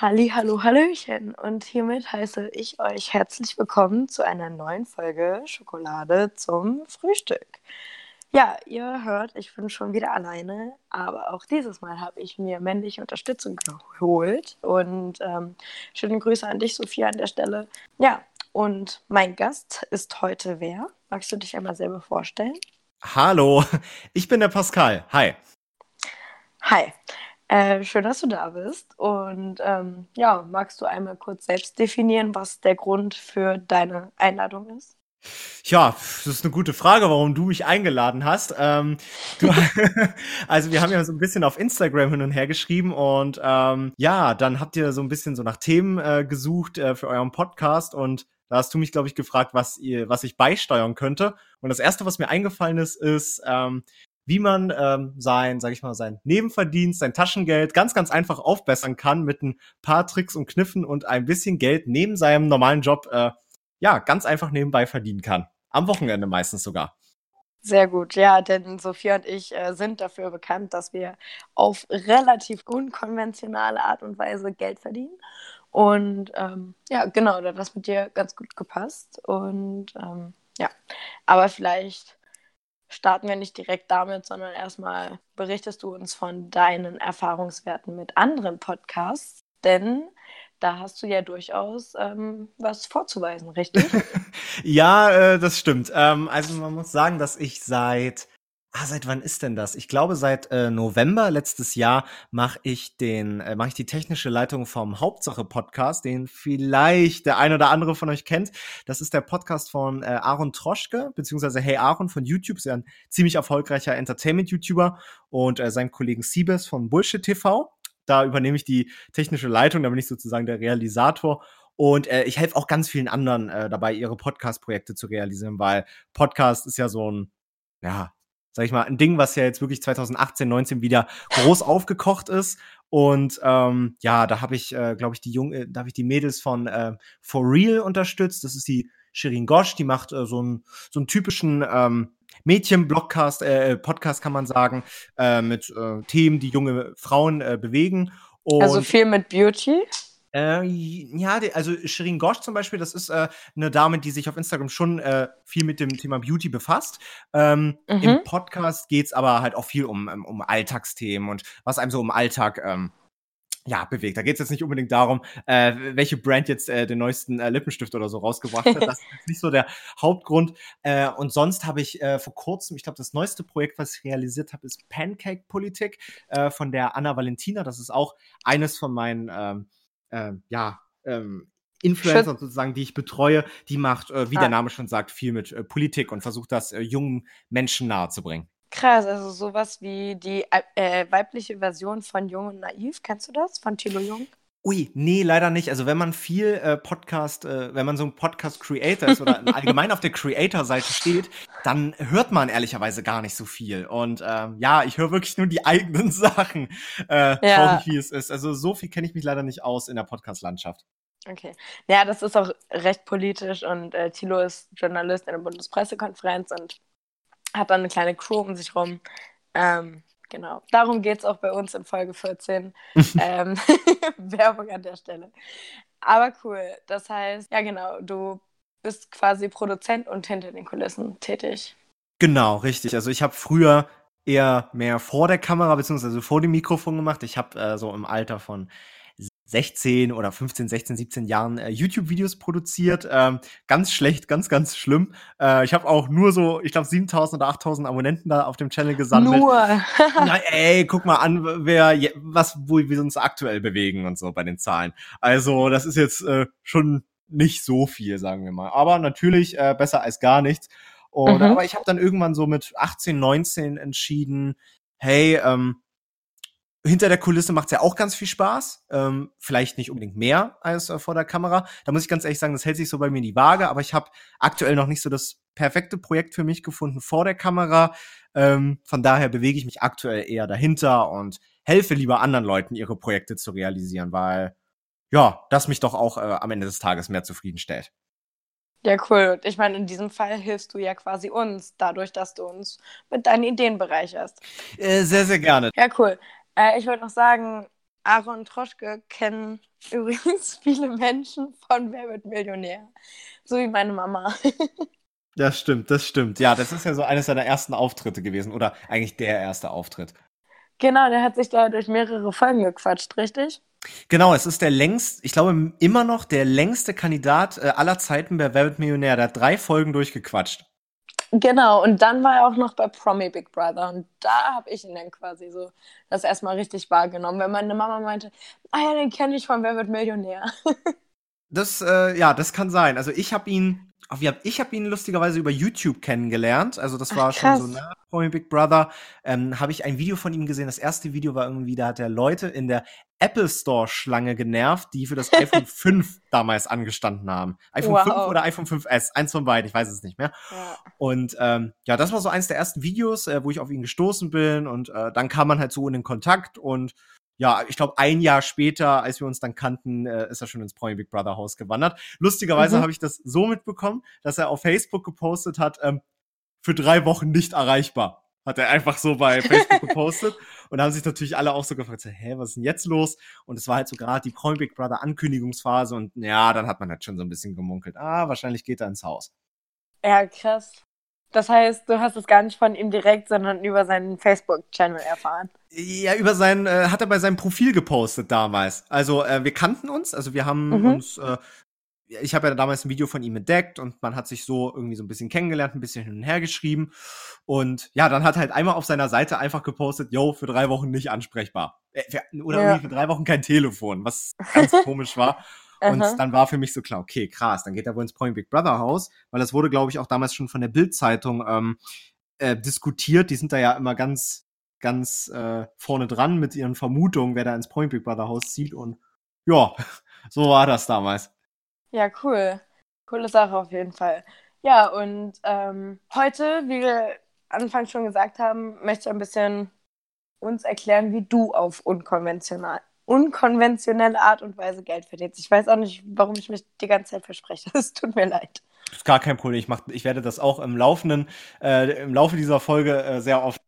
Halli, hallo, hallöchen und hiermit heiße ich euch herzlich willkommen zu einer neuen Folge Schokolade zum Frühstück. Ja, ihr hört, ich bin schon wieder alleine, aber auch dieses Mal habe ich mir männliche Unterstützung geholt und ähm, schöne Grüße an dich, Sophia, an der Stelle. Ja, und mein Gast ist heute wer? Magst du dich einmal selber vorstellen? Hallo, ich bin der Pascal. Hi. Hi. Äh, schön, dass du da bist. Und ähm, ja, magst du einmal kurz selbst definieren, was der Grund für deine Einladung ist? Ja, das ist eine gute Frage, warum du mich eingeladen hast. Ähm, du, also wir haben ja so ein bisschen auf Instagram hin und her geschrieben und ähm, ja, dann habt ihr so ein bisschen so nach Themen äh, gesucht äh, für euren Podcast und da hast du mich, glaube ich, gefragt, was ihr, was ich beisteuern könnte. Und das erste, was mir eingefallen ist, ist, ähm, wie man ähm, sein, sag ich mal, sein Nebenverdienst, sein Taschengeld ganz, ganz einfach aufbessern kann mit ein paar Tricks und Kniffen und ein bisschen Geld neben seinem normalen Job, äh, ja, ganz einfach nebenbei verdienen kann. Am Wochenende meistens sogar. Sehr gut, ja, denn Sophia und ich äh, sind dafür bekannt, dass wir auf relativ unkonventionale Art und Weise Geld verdienen. Und ähm, ja, genau, da hat das mit dir ganz gut gepasst. Und ähm, ja, aber vielleicht starten wir nicht direkt damit, sondern erstmal berichtest du uns von deinen Erfahrungswerten mit anderen Podcasts, denn da hast du ja durchaus ähm, was vorzuweisen, richtig? ja, äh, das stimmt. Ähm, also man muss sagen, dass ich seit Ah, seit wann ist denn das? Ich glaube, seit äh, November letztes Jahr mache ich den, äh, mache ich die technische Leitung vom Hauptsache Podcast, den vielleicht der ein oder andere von euch kennt. Das ist der Podcast von äh, Aaron Troschke, beziehungsweise Hey Aaron von YouTube, ist ja ein ziemlich erfolgreicher Entertainment-YouTuber und äh, seinem Kollegen Siebes von Bullshit TV. Da übernehme ich die technische Leitung, da bin ich sozusagen der Realisator und äh, ich helfe auch ganz vielen anderen äh, dabei, ihre Podcast-Projekte zu realisieren, weil Podcast ist ja so ein, ja, sag ich mal, ein Ding, was ja jetzt wirklich 2018, 19 wieder groß aufgekocht ist. Und ähm, ja, da habe ich, äh, glaube ich, die Jung, da habe ich die Mädels von äh, For Real unterstützt. Das ist die Shirin Gosch, die macht äh, so, einen so einen typischen ähm, Mädchen-Blogcast, äh, Podcast kann man sagen, äh, mit äh, Themen, die junge Frauen äh, bewegen. Also Und also viel mit Beauty? Äh, ja, also Shirin Gosch zum Beispiel, das ist äh, eine Dame, die sich auf Instagram schon äh, viel mit dem Thema Beauty befasst. Ähm, mhm. Im Podcast geht's aber halt auch viel um, um, um Alltagsthemen und was einem so im Alltag ähm, ja, bewegt. Da geht es jetzt nicht unbedingt darum, äh, welche Brand jetzt äh, den neuesten äh, Lippenstift oder so rausgebracht hat. Das ist nicht so der Hauptgrund. Äh, und sonst habe ich äh, vor kurzem, ich glaube, das neueste Projekt, was ich realisiert habe, ist Pancake Politik äh, von der Anna Valentina. Das ist auch eines von meinen ähm, äh, ja, ähm, Influencer sozusagen, die ich betreue, die macht, äh, wie ah. der Name schon sagt, viel mit äh, Politik und versucht das äh, jungen Menschen nahezubringen. Krass, also sowas wie die äh, weibliche Version von Jung und Naiv, kennst du das? Von Thilo Jung? Ui, nee, leider nicht. Also wenn man viel äh, Podcast, äh, wenn man so ein Podcast-Creator ist oder allgemein auf der Creator-Seite steht, dann hört man ehrlicherweise gar nicht so viel. Und ähm, ja, ich höre wirklich nur die eigenen Sachen, äh, ja. traurig wie es ist. Also so viel kenne ich mich leider nicht aus in der Podcast-Landschaft. Okay. Ja, das ist auch recht politisch und äh, Thilo ist Journalist in der Bundespressekonferenz und hat dann eine kleine Crew um sich rum. Ähm, Genau, darum geht es auch bei uns in Folge 14. ähm, Werbung an der Stelle. Aber cool, das heißt, ja genau, du bist quasi Produzent und hinter den Kulissen tätig. Genau, richtig. Also ich habe früher eher mehr vor der Kamera beziehungsweise vor dem Mikrofon gemacht. Ich habe äh, so im Alter von 16 oder 15, 16, 17 Jahren äh, YouTube-Videos produziert. Ähm, ganz schlecht, ganz, ganz schlimm. Äh, ich habe auch nur so, ich glaube, 7000 oder 8000 Abonnenten da auf dem Channel gesammelt. Nur. Na, ey, guck mal an, wer, was, wo wir uns aktuell bewegen und so bei den Zahlen. Also, das ist jetzt äh, schon nicht so viel, sagen wir mal. Aber natürlich äh, besser als gar nichts. Und, mhm. Aber ich habe dann irgendwann so mit 18, 19 entschieden, hey, ähm, hinter der Kulisse macht es ja auch ganz viel Spaß. Ähm, vielleicht nicht unbedingt mehr als äh, vor der Kamera. Da muss ich ganz ehrlich sagen, das hält sich so bei mir in die Waage, aber ich habe aktuell noch nicht so das perfekte Projekt für mich gefunden vor der Kamera. Ähm, von daher bewege ich mich aktuell eher dahinter und helfe lieber anderen Leuten, ihre Projekte zu realisieren, weil ja, das mich doch auch äh, am Ende des Tages mehr zufriedenstellt. Ja, cool. Und ich meine, in diesem Fall hilfst du ja quasi uns, dadurch, dass du uns mit deinen Ideen bereicherst. Äh, sehr, sehr gerne. Ja, cool. Äh, ich wollte noch sagen, Aaron Troschke kennen übrigens viele Menschen von Wer wird Millionär. So wie meine Mama. Das stimmt, das stimmt. Ja, das ist ja so eines seiner ersten Auftritte gewesen. Oder eigentlich der erste Auftritt. Genau, der hat sich da durch mehrere Folgen gequatscht, richtig? Genau, es ist der längst, ich glaube immer noch der längste Kandidat äh, aller Zeiten bei Wer wird Millionär. Der hat drei Folgen durchgequatscht. Genau, und dann war er auch noch bei Promi Big Brother und da habe ich ihn dann quasi so das erstmal richtig wahrgenommen, wenn meine Mama meinte, ah ja, den kenne ich von Wer wird Millionär. das, äh, ja, das kann sein. Also ich habe ihn ich habe ihn lustigerweise über YouTube kennengelernt. Also das war Ach, schon so nach Promi Big Brother. Ähm, habe ich ein Video von ihm gesehen. Das erste Video war irgendwie, da hat er Leute in der Apple Store Schlange genervt, die für das iPhone 5 damals angestanden haben. iPhone wow. 5 oder iPhone 5S, eins von beiden, ich weiß es nicht mehr. Ja. Und ähm, ja, das war so eins der ersten Videos, äh, wo ich auf ihn gestoßen bin und äh, dann kam man halt so in den Kontakt und ja, ich glaube, ein Jahr später, als wir uns dann kannten, äh, ist er schon ins Promi Big Brother Haus gewandert. Lustigerweise mhm. habe ich das so mitbekommen, dass er auf Facebook gepostet hat, ähm, für drei Wochen nicht erreichbar. Hat er einfach so bei Facebook gepostet. und da haben sich natürlich alle auch so gefragt, so, hä, was ist denn jetzt los? Und es war halt so gerade die Promi Big Brother Ankündigungsphase und ja, dann hat man halt schon so ein bisschen gemunkelt, ah, wahrscheinlich geht er ins Haus. Ja, krass. Das heißt, du hast es gar nicht von ihm direkt, sondern über seinen Facebook-Channel erfahren. Ja, über sein, äh, hat er bei seinem Profil gepostet damals. Also äh, wir kannten uns, also wir haben mhm. uns, äh, ich habe ja damals ein Video von ihm entdeckt und man hat sich so irgendwie so ein bisschen kennengelernt, ein bisschen hin und her geschrieben. Und ja, dann hat er halt einmal auf seiner Seite einfach gepostet, yo, für drei Wochen nicht ansprechbar. Äh, oder ja. irgendwie für drei Wochen kein Telefon, was ganz komisch war. Und Aha. dann war für mich so klar, okay, krass, dann geht er wohl ins Point Big Brother Haus, weil das wurde, glaube ich, auch damals schon von der Bild-Zeitung ähm, äh, diskutiert. Die sind da ja immer ganz, ganz äh, vorne dran mit ihren Vermutungen, wer da ins Point Big Brother Haus zieht. Und ja, so war das damals. Ja, cool. Coole Sache auf jeden Fall. Ja, und ähm, heute, wie wir anfangs schon gesagt haben, möchte ich ein bisschen uns erklären, wie du auf unkonventional unkonventionelle Art und Weise Geld verdienst. Ich weiß auch nicht, warum ich mich die ganze Zeit verspreche. Es tut mir leid. Das ist gar kein Problem. Ich, mach, ich werde das auch im laufenden, äh, im Laufe dieser Folge äh, sehr oft.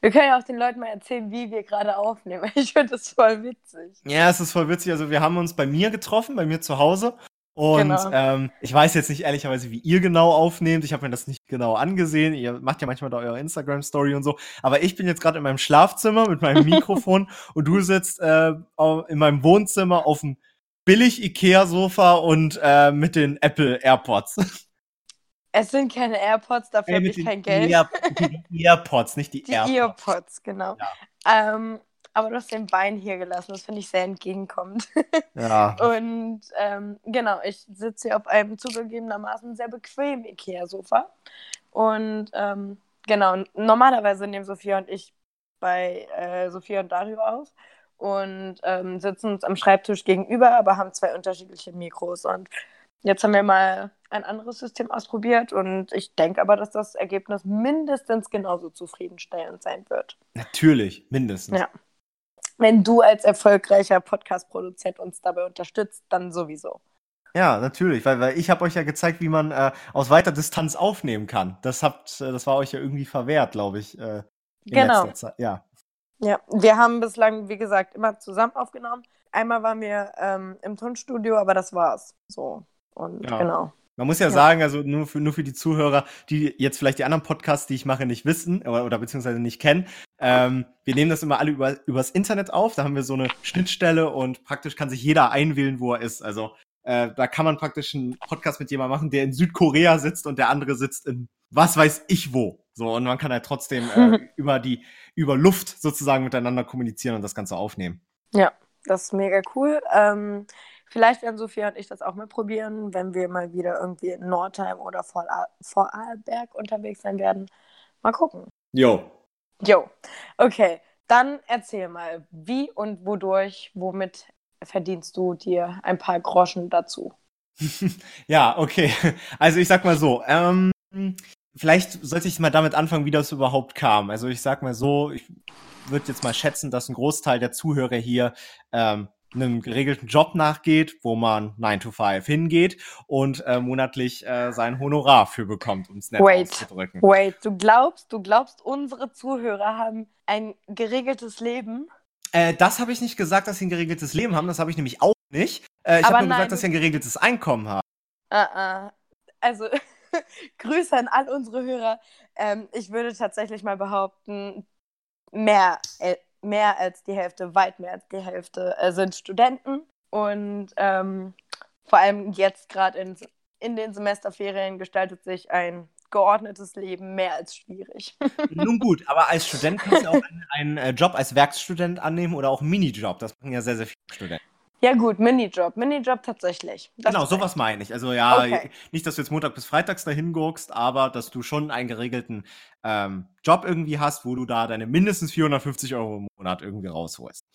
Wir können ja auch den Leuten mal erzählen, wie wir gerade aufnehmen. Ich finde das voll witzig. Ja, es ist voll witzig. Also wir haben uns bei mir getroffen, bei mir zu Hause. Und genau. ähm, ich weiß jetzt nicht ehrlicherweise, wie ihr genau aufnehmt. Ich habe mir das nicht genau angesehen. Ihr macht ja manchmal da eure Instagram-Story und so. Aber ich bin jetzt gerade in meinem Schlafzimmer mit meinem Mikrofon und du sitzt äh, in meinem Wohnzimmer auf dem billig Ikea-Sofa und äh, mit den Apple AirPods. Es sind keine AirPods, dafür habe ich kein Geld. Ear die AirPods, nicht die, die AirPods. Die AirPods, genau. Ja. Ähm, aber du hast den Bein hier gelassen. Das finde ich sehr entgegenkommend. Ja. Und ähm, genau, ich sitze hier auf einem zugegebenermaßen sehr bequemen Ikea-Sofa. Und ähm, genau, normalerweise nehmen Sophia und ich bei äh, Sophia und Dario auf und ähm, sitzen uns am Schreibtisch gegenüber, aber haben zwei unterschiedliche Mikros. Und jetzt haben wir mal ein anderes System ausprobiert und ich denke aber, dass das Ergebnis mindestens genauso zufriedenstellend sein wird. Natürlich, mindestens. Ja wenn du als erfolgreicher Podcast-Produzent uns dabei unterstützt, dann sowieso. Ja, natürlich, weil, weil ich habe euch ja gezeigt, wie man äh, aus weiter Distanz aufnehmen kann. Das habt, äh, das war euch ja irgendwie verwehrt, glaube ich. Äh, genau. Ja. Ja, wir haben bislang, wie gesagt, immer zusammen aufgenommen. Einmal waren wir ähm, im Tonstudio, aber das war's. So. Und ja. genau. Man muss ja, ja, sagen, also nur für, nur für die Zuhörer, die jetzt vielleicht die anderen Podcasts, die ich mache, nicht wissen oder, oder beziehungsweise nicht kennen. Ähm, wir nehmen das immer alle über, übers Internet auf. Da haben wir so eine Schnittstelle und praktisch kann sich jeder einwählen, wo er ist. Also äh, da kann man praktisch einen Podcast mit jemandem machen, der in Südkorea sitzt und der andere sitzt in was weiß ich wo. So, und man kann halt trotzdem äh, über die, über Luft sozusagen miteinander kommunizieren und das Ganze aufnehmen. Ja, das ist mega cool. Ähm, Vielleicht werden Sophia und ich das auch mal probieren, wenn wir mal wieder irgendwie in Nordheim oder Vorarlberg unterwegs sein werden. Mal gucken. Jo. Jo. Okay, dann erzähl mal, wie und wodurch, womit verdienst du dir ein paar Groschen dazu? ja, okay. Also ich sag mal so, ähm, vielleicht sollte ich mal damit anfangen, wie das überhaupt kam. Also ich sag mal so, ich würde jetzt mal schätzen, dass ein Großteil der Zuhörer hier ähm, einem geregelten Job nachgeht, wo man 9 to 5 hingeht und äh, monatlich äh, sein Honorar für bekommt, um es nett wait, auszudrücken. Wait, du glaubst, du glaubst, unsere Zuhörer haben ein geregeltes Leben? Äh, das habe ich nicht gesagt, dass sie ein geregeltes Leben haben. Das habe ich nämlich auch nicht. Äh, ich habe nur nein, gesagt, dass sie ein geregeltes Einkommen haben. Uh -uh. Also, Grüße an all unsere Hörer. Ähm, ich würde tatsächlich mal behaupten, mehr, mehr als die Hälfte, weit mehr als die Hälfte äh, sind Studenten. Und ähm, vor allem jetzt gerade in, in den Semesterferien gestaltet sich ein geordnetes Leben mehr als schwierig. Nun gut, aber als Student kannst du auch einen, einen äh, Job als Werkstudent annehmen oder auch einen Minijob. Das machen ja sehr, sehr viele Studenten. Ja gut, Minijob, Minijob tatsächlich. Das genau, sowas meine ich. Also ja, okay. nicht, dass du jetzt Montag bis Freitags dahin guckst, aber dass du schon einen geregelten ähm, Job irgendwie hast, wo du da deine mindestens 450 Euro im Monat irgendwie rausholst.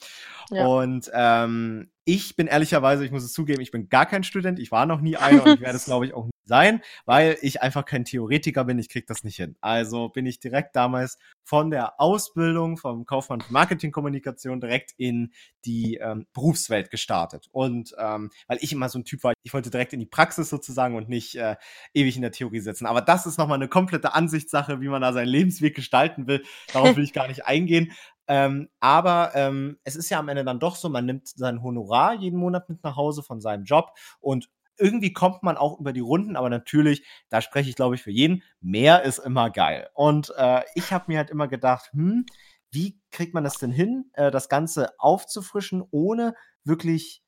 Ja. Und ähm, ich bin ehrlicherweise, ich muss es zugeben, ich bin gar kein Student, ich war noch nie einer und ich werde es, glaube ich, auch nie sein, weil ich einfach kein Theoretiker bin, ich krieg das nicht hin. Also bin ich direkt damals von der Ausbildung vom Kaufmann für Marketingkommunikation direkt in die ähm, Berufswelt gestartet. Und ähm, weil ich immer so ein Typ war, ich wollte direkt in die Praxis sozusagen und nicht äh, ewig in der Theorie sitzen. Aber das ist nochmal eine komplette Ansichtssache, wie man da seinen Lebensweg gestalten will. Darauf will ich gar nicht eingehen. Ähm, aber ähm, es ist ja am Ende dann doch so, man nimmt sein Honorar jeden Monat mit nach Hause von seinem Job und irgendwie kommt man auch über die Runden, aber natürlich, da spreche ich glaube ich für jeden, mehr ist immer geil. Und äh, ich habe mir halt immer gedacht, hm, wie kriegt man das denn hin, äh, das Ganze aufzufrischen, ohne wirklich,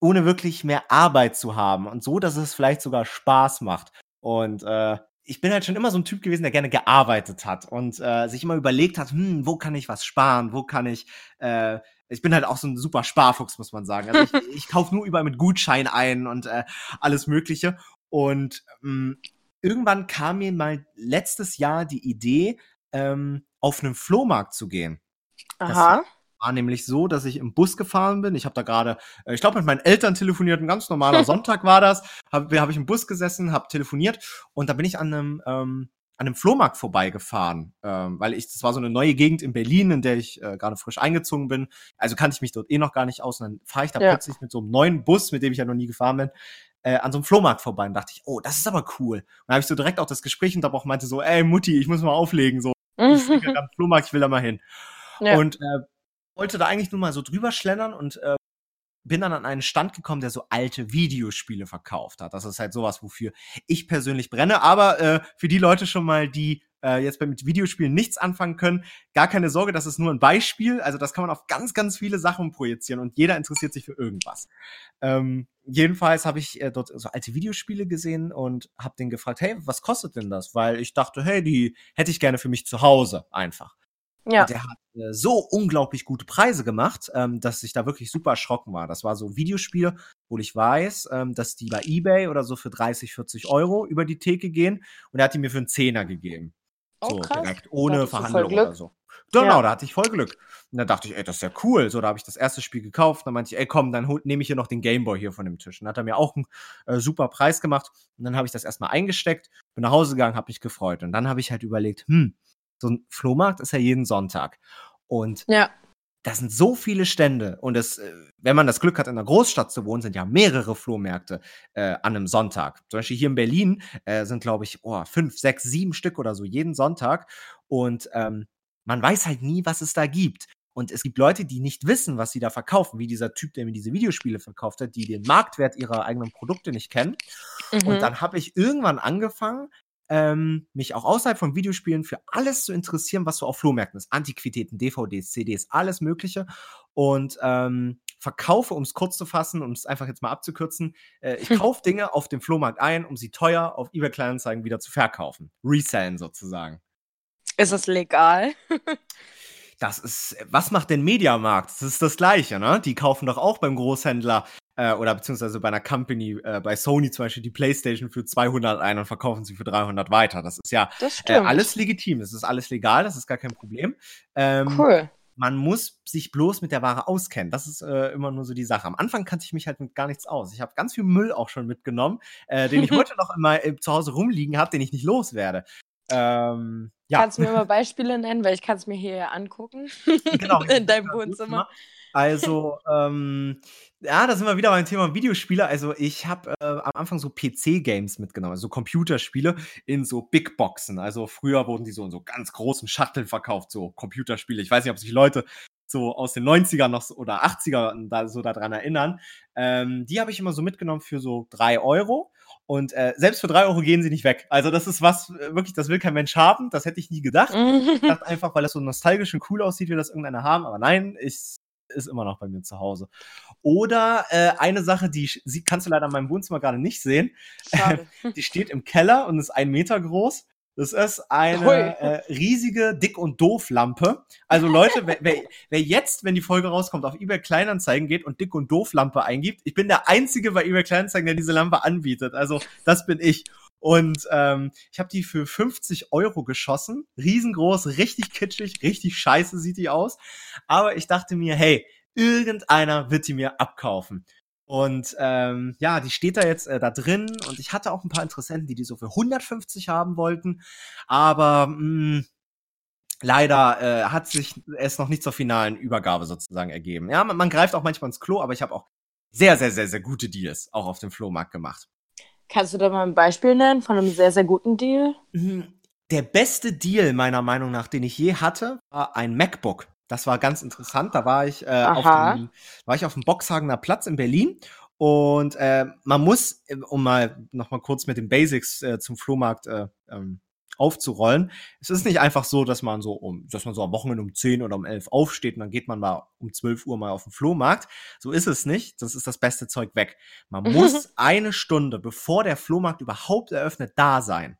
ohne wirklich mehr Arbeit zu haben und so, dass es vielleicht sogar Spaß macht. Und äh, ich bin halt schon immer so ein Typ gewesen, der gerne gearbeitet hat und äh, sich immer überlegt hat, hm, wo kann ich was sparen, wo kann ich, äh, ich bin halt auch so ein super Sparfuchs, muss man sagen. Also ich, ich kaufe nur überall mit Gutschein ein und äh, alles Mögliche. Und ähm, irgendwann kam mir mal letztes Jahr die Idee, ähm, auf einen Flohmarkt zu gehen. Aha. Das war nämlich so, dass ich im Bus gefahren bin. Ich habe da gerade, äh, ich glaube, mit meinen Eltern telefoniert. Ein ganz normaler Sonntag war das. Habe hab ich im Bus gesessen, habe telefoniert und da bin ich an einem ähm, an einem Flohmarkt vorbeigefahren, ähm, weil ich das war so eine neue Gegend in Berlin, in der ich äh, gerade frisch eingezogen bin. Also kannte ich mich dort eh noch gar nicht aus. Und dann fahre ich da ja. plötzlich mit so einem neuen Bus, mit dem ich ja noch nie gefahren bin, äh, an so einem Flohmarkt vorbei und dachte ich, oh, das ist aber cool. Und dann habe ich so direkt auch das Gespräch und da auch meinte so, ey Mutti, ich muss mal auflegen, so ich gerade am Flohmarkt, ich will da mal hin. Ja. Und äh, wollte da eigentlich nur mal so drüber schlendern und äh, bin dann an einen Stand gekommen, der so alte Videospiele verkauft hat. Das ist halt sowas, wofür ich persönlich brenne. Aber äh, für die Leute schon mal, die äh, jetzt mit Videospielen nichts anfangen können, gar keine Sorge, das ist nur ein Beispiel. Also das kann man auf ganz, ganz viele Sachen projizieren und jeder interessiert sich für irgendwas. Ähm, jedenfalls habe ich äh, dort so alte Videospiele gesehen und habe den gefragt, hey, was kostet denn das? Weil ich dachte, hey, die hätte ich gerne für mich zu Hause einfach. Ja. Und der hat äh, so unglaublich gute Preise gemacht, ähm, dass ich da wirklich super erschrocken war. Das war so Videospiele, wo ich weiß, ähm, dass die bei Ebay oder so für 30, 40 Euro über die Theke gehen. Und er hat die mir für einen Zehner gegeben. Oh, so krass. direkt, ohne Verhandlung oder so. Genau, ja. da hatte ich voll Glück. Und da dachte ich, ey, das ist ja cool. So, da habe ich das erste Spiel gekauft. Dann meinte ich, ey, komm, dann nehme ich hier noch den Gameboy hier von dem Tisch. Und dann hat er mir auch einen äh, super Preis gemacht. Und dann habe ich das erstmal eingesteckt, bin nach Hause gegangen, habe mich gefreut. Und dann habe ich halt überlegt, hm, so ein Flohmarkt ist ja jeden Sonntag. Und ja. da sind so viele Stände. Und es, äh, wenn man das Glück hat, in einer Großstadt zu wohnen, sind ja mehrere Flohmärkte äh, an einem Sonntag. Zum Beispiel hier in Berlin äh, sind, glaube ich, oh, fünf, sechs, sieben Stück oder so jeden Sonntag. Und ähm, man weiß halt nie, was es da gibt. Und es gibt Leute, die nicht wissen, was sie da verkaufen, wie dieser Typ, der mir diese Videospiele verkauft hat, die den Marktwert ihrer eigenen Produkte nicht kennen. Mhm. Und dann habe ich irgendwann angefangen, ähm, mich auch außerhalb von Videospielen für alles zu interessieren, was so auf Flohmärkten ist. Antiquitäten, DVDs, CDs, alles Mögliche. Und ähm, verkaufe, um es kurz zu fassen, um es einfach jetzt mal abzukürzen, äh, ich kaufe Dinge auf dem Flohmarkt ein, um sie teuer auf eBay Kleinanzeigen wieder zu verkaufen. Resellen sozusagen. Ist es legal? das ist, was macht denn Mediamarkt? Das ist das Gleiche, ne? Die kaufen doch auch beim Großhändler äh, oder beziehungsweise bei einer Company, äh, bei Sony zum Beispiel, die PlayStation für 200 ein und verkaufen sie für 300 weiter. Das ist ja das äh, alles legitim. Das ist alles legal, das ist gar kein Problem. Ähm, cool. Man muss sich bloß mit der Ware auskennen. Das ist äh, immer nur so die Sache. Am Anfang kannte ich mich halt mit gar nichts aus. Ich habe ganz viel Müll auch schon mitgenommen, äh, den ich heute noch immer äh, zu Hause rumliegen habe, den ich nicht loswerde. Ähm, ja. Kannst du mir mal Beispiele nennen, weil ich kann es mir hier angucken. Genau. In deinem Wohnzimmer. Also, ähm, ja, da sind wir wieder beim Thema Videospiele. Also, ich habe äh, am Anfang so PC-Games mitgenommen, also Computerspiele in so Big Boxen. Also, früher wurden die so in so ganz großen Shuttle verkauft, so Computerspiele. Ich weiß nicht, ob sich Leute so aus den 90ern noch so, oder 80er da, so daran erinnern. Ähm, die habe ich immer so mitgenommen für so drei Euro. Und äh, selbst für drei Euro gehen sie nicht weg. Also das ist was, äh, wirklich, das will kein Mensch haben. Das hätte ich nie gedacht. ich dachte einfach, weil das so nostalgisch und cool aussieht, will das irgendeiner haben. Aber nein, ich ist immer noch bei mir zu Hause. Oder äh, eine Sache, die sie kannst du leider in meinem Wohnzimmer gerade nicht sehen. die steht im Keller und ist ein Meter groß. Das ist eine äh, riesige Dick- und Doof-Lampe. Also Leute, wer, wer, wer jetzt, wenn die Folge rauskommt, auf eBay Kleinanzeigen geht und Dick- und Doof-Lampe eingibt, ich bin der Einzige bei eBay Kleinanzeigen, der diese Lampe anbietet. Also das bin ich. Und ähm, ich habe die für 50 Euro geschossen. Riesengroß, richtig kitschig, richtig scheiße sieht die aus. Aber ich dachte mir, hey, irgendeiner wird die mir abkaufen. Und ähm, ja, die steht da jetzt äh, da drin und ich hatte auch ein paar Interessenten, die die so für 150 haben wollten, aber mh, leider äh, hat sich es noch nicht zur finalen Übergabe sozusagen ergeben. Ja, man, man greift auch manchmal ins Klo, aber ich habe auch sehr, sehr, sehr, sehr gute Deals auch auf dem Flohmarkt gemacht. Kannst du da mal ein Beispiel nennen von einem sehr, sehr guten Deal? Mhm. Der beste Deal meiner Meinung nach, den ich je hatte, war ein MacBook. Das war ganz interessant. Da war ich, äh, auf dem, war ich auf dem Boxhagener Platz in Berlin. Und äh, man muss, äh, um mal noch mal kurz mit den Basics äh, zum Flohmarkt äh, ähm, aufzurollen. Es ist nicht einfach so, dass man so um, dass man so am Wochenende um 10 oder um 11 aufsteht und dann geht man mal um 12 Uhr mal auf den Flohmarkt. So ist es nicht. Das ist das beste Zeug weg. Man muss eine Stunde, bevor der Flohmarkt überhaupt eröffnet, da sein.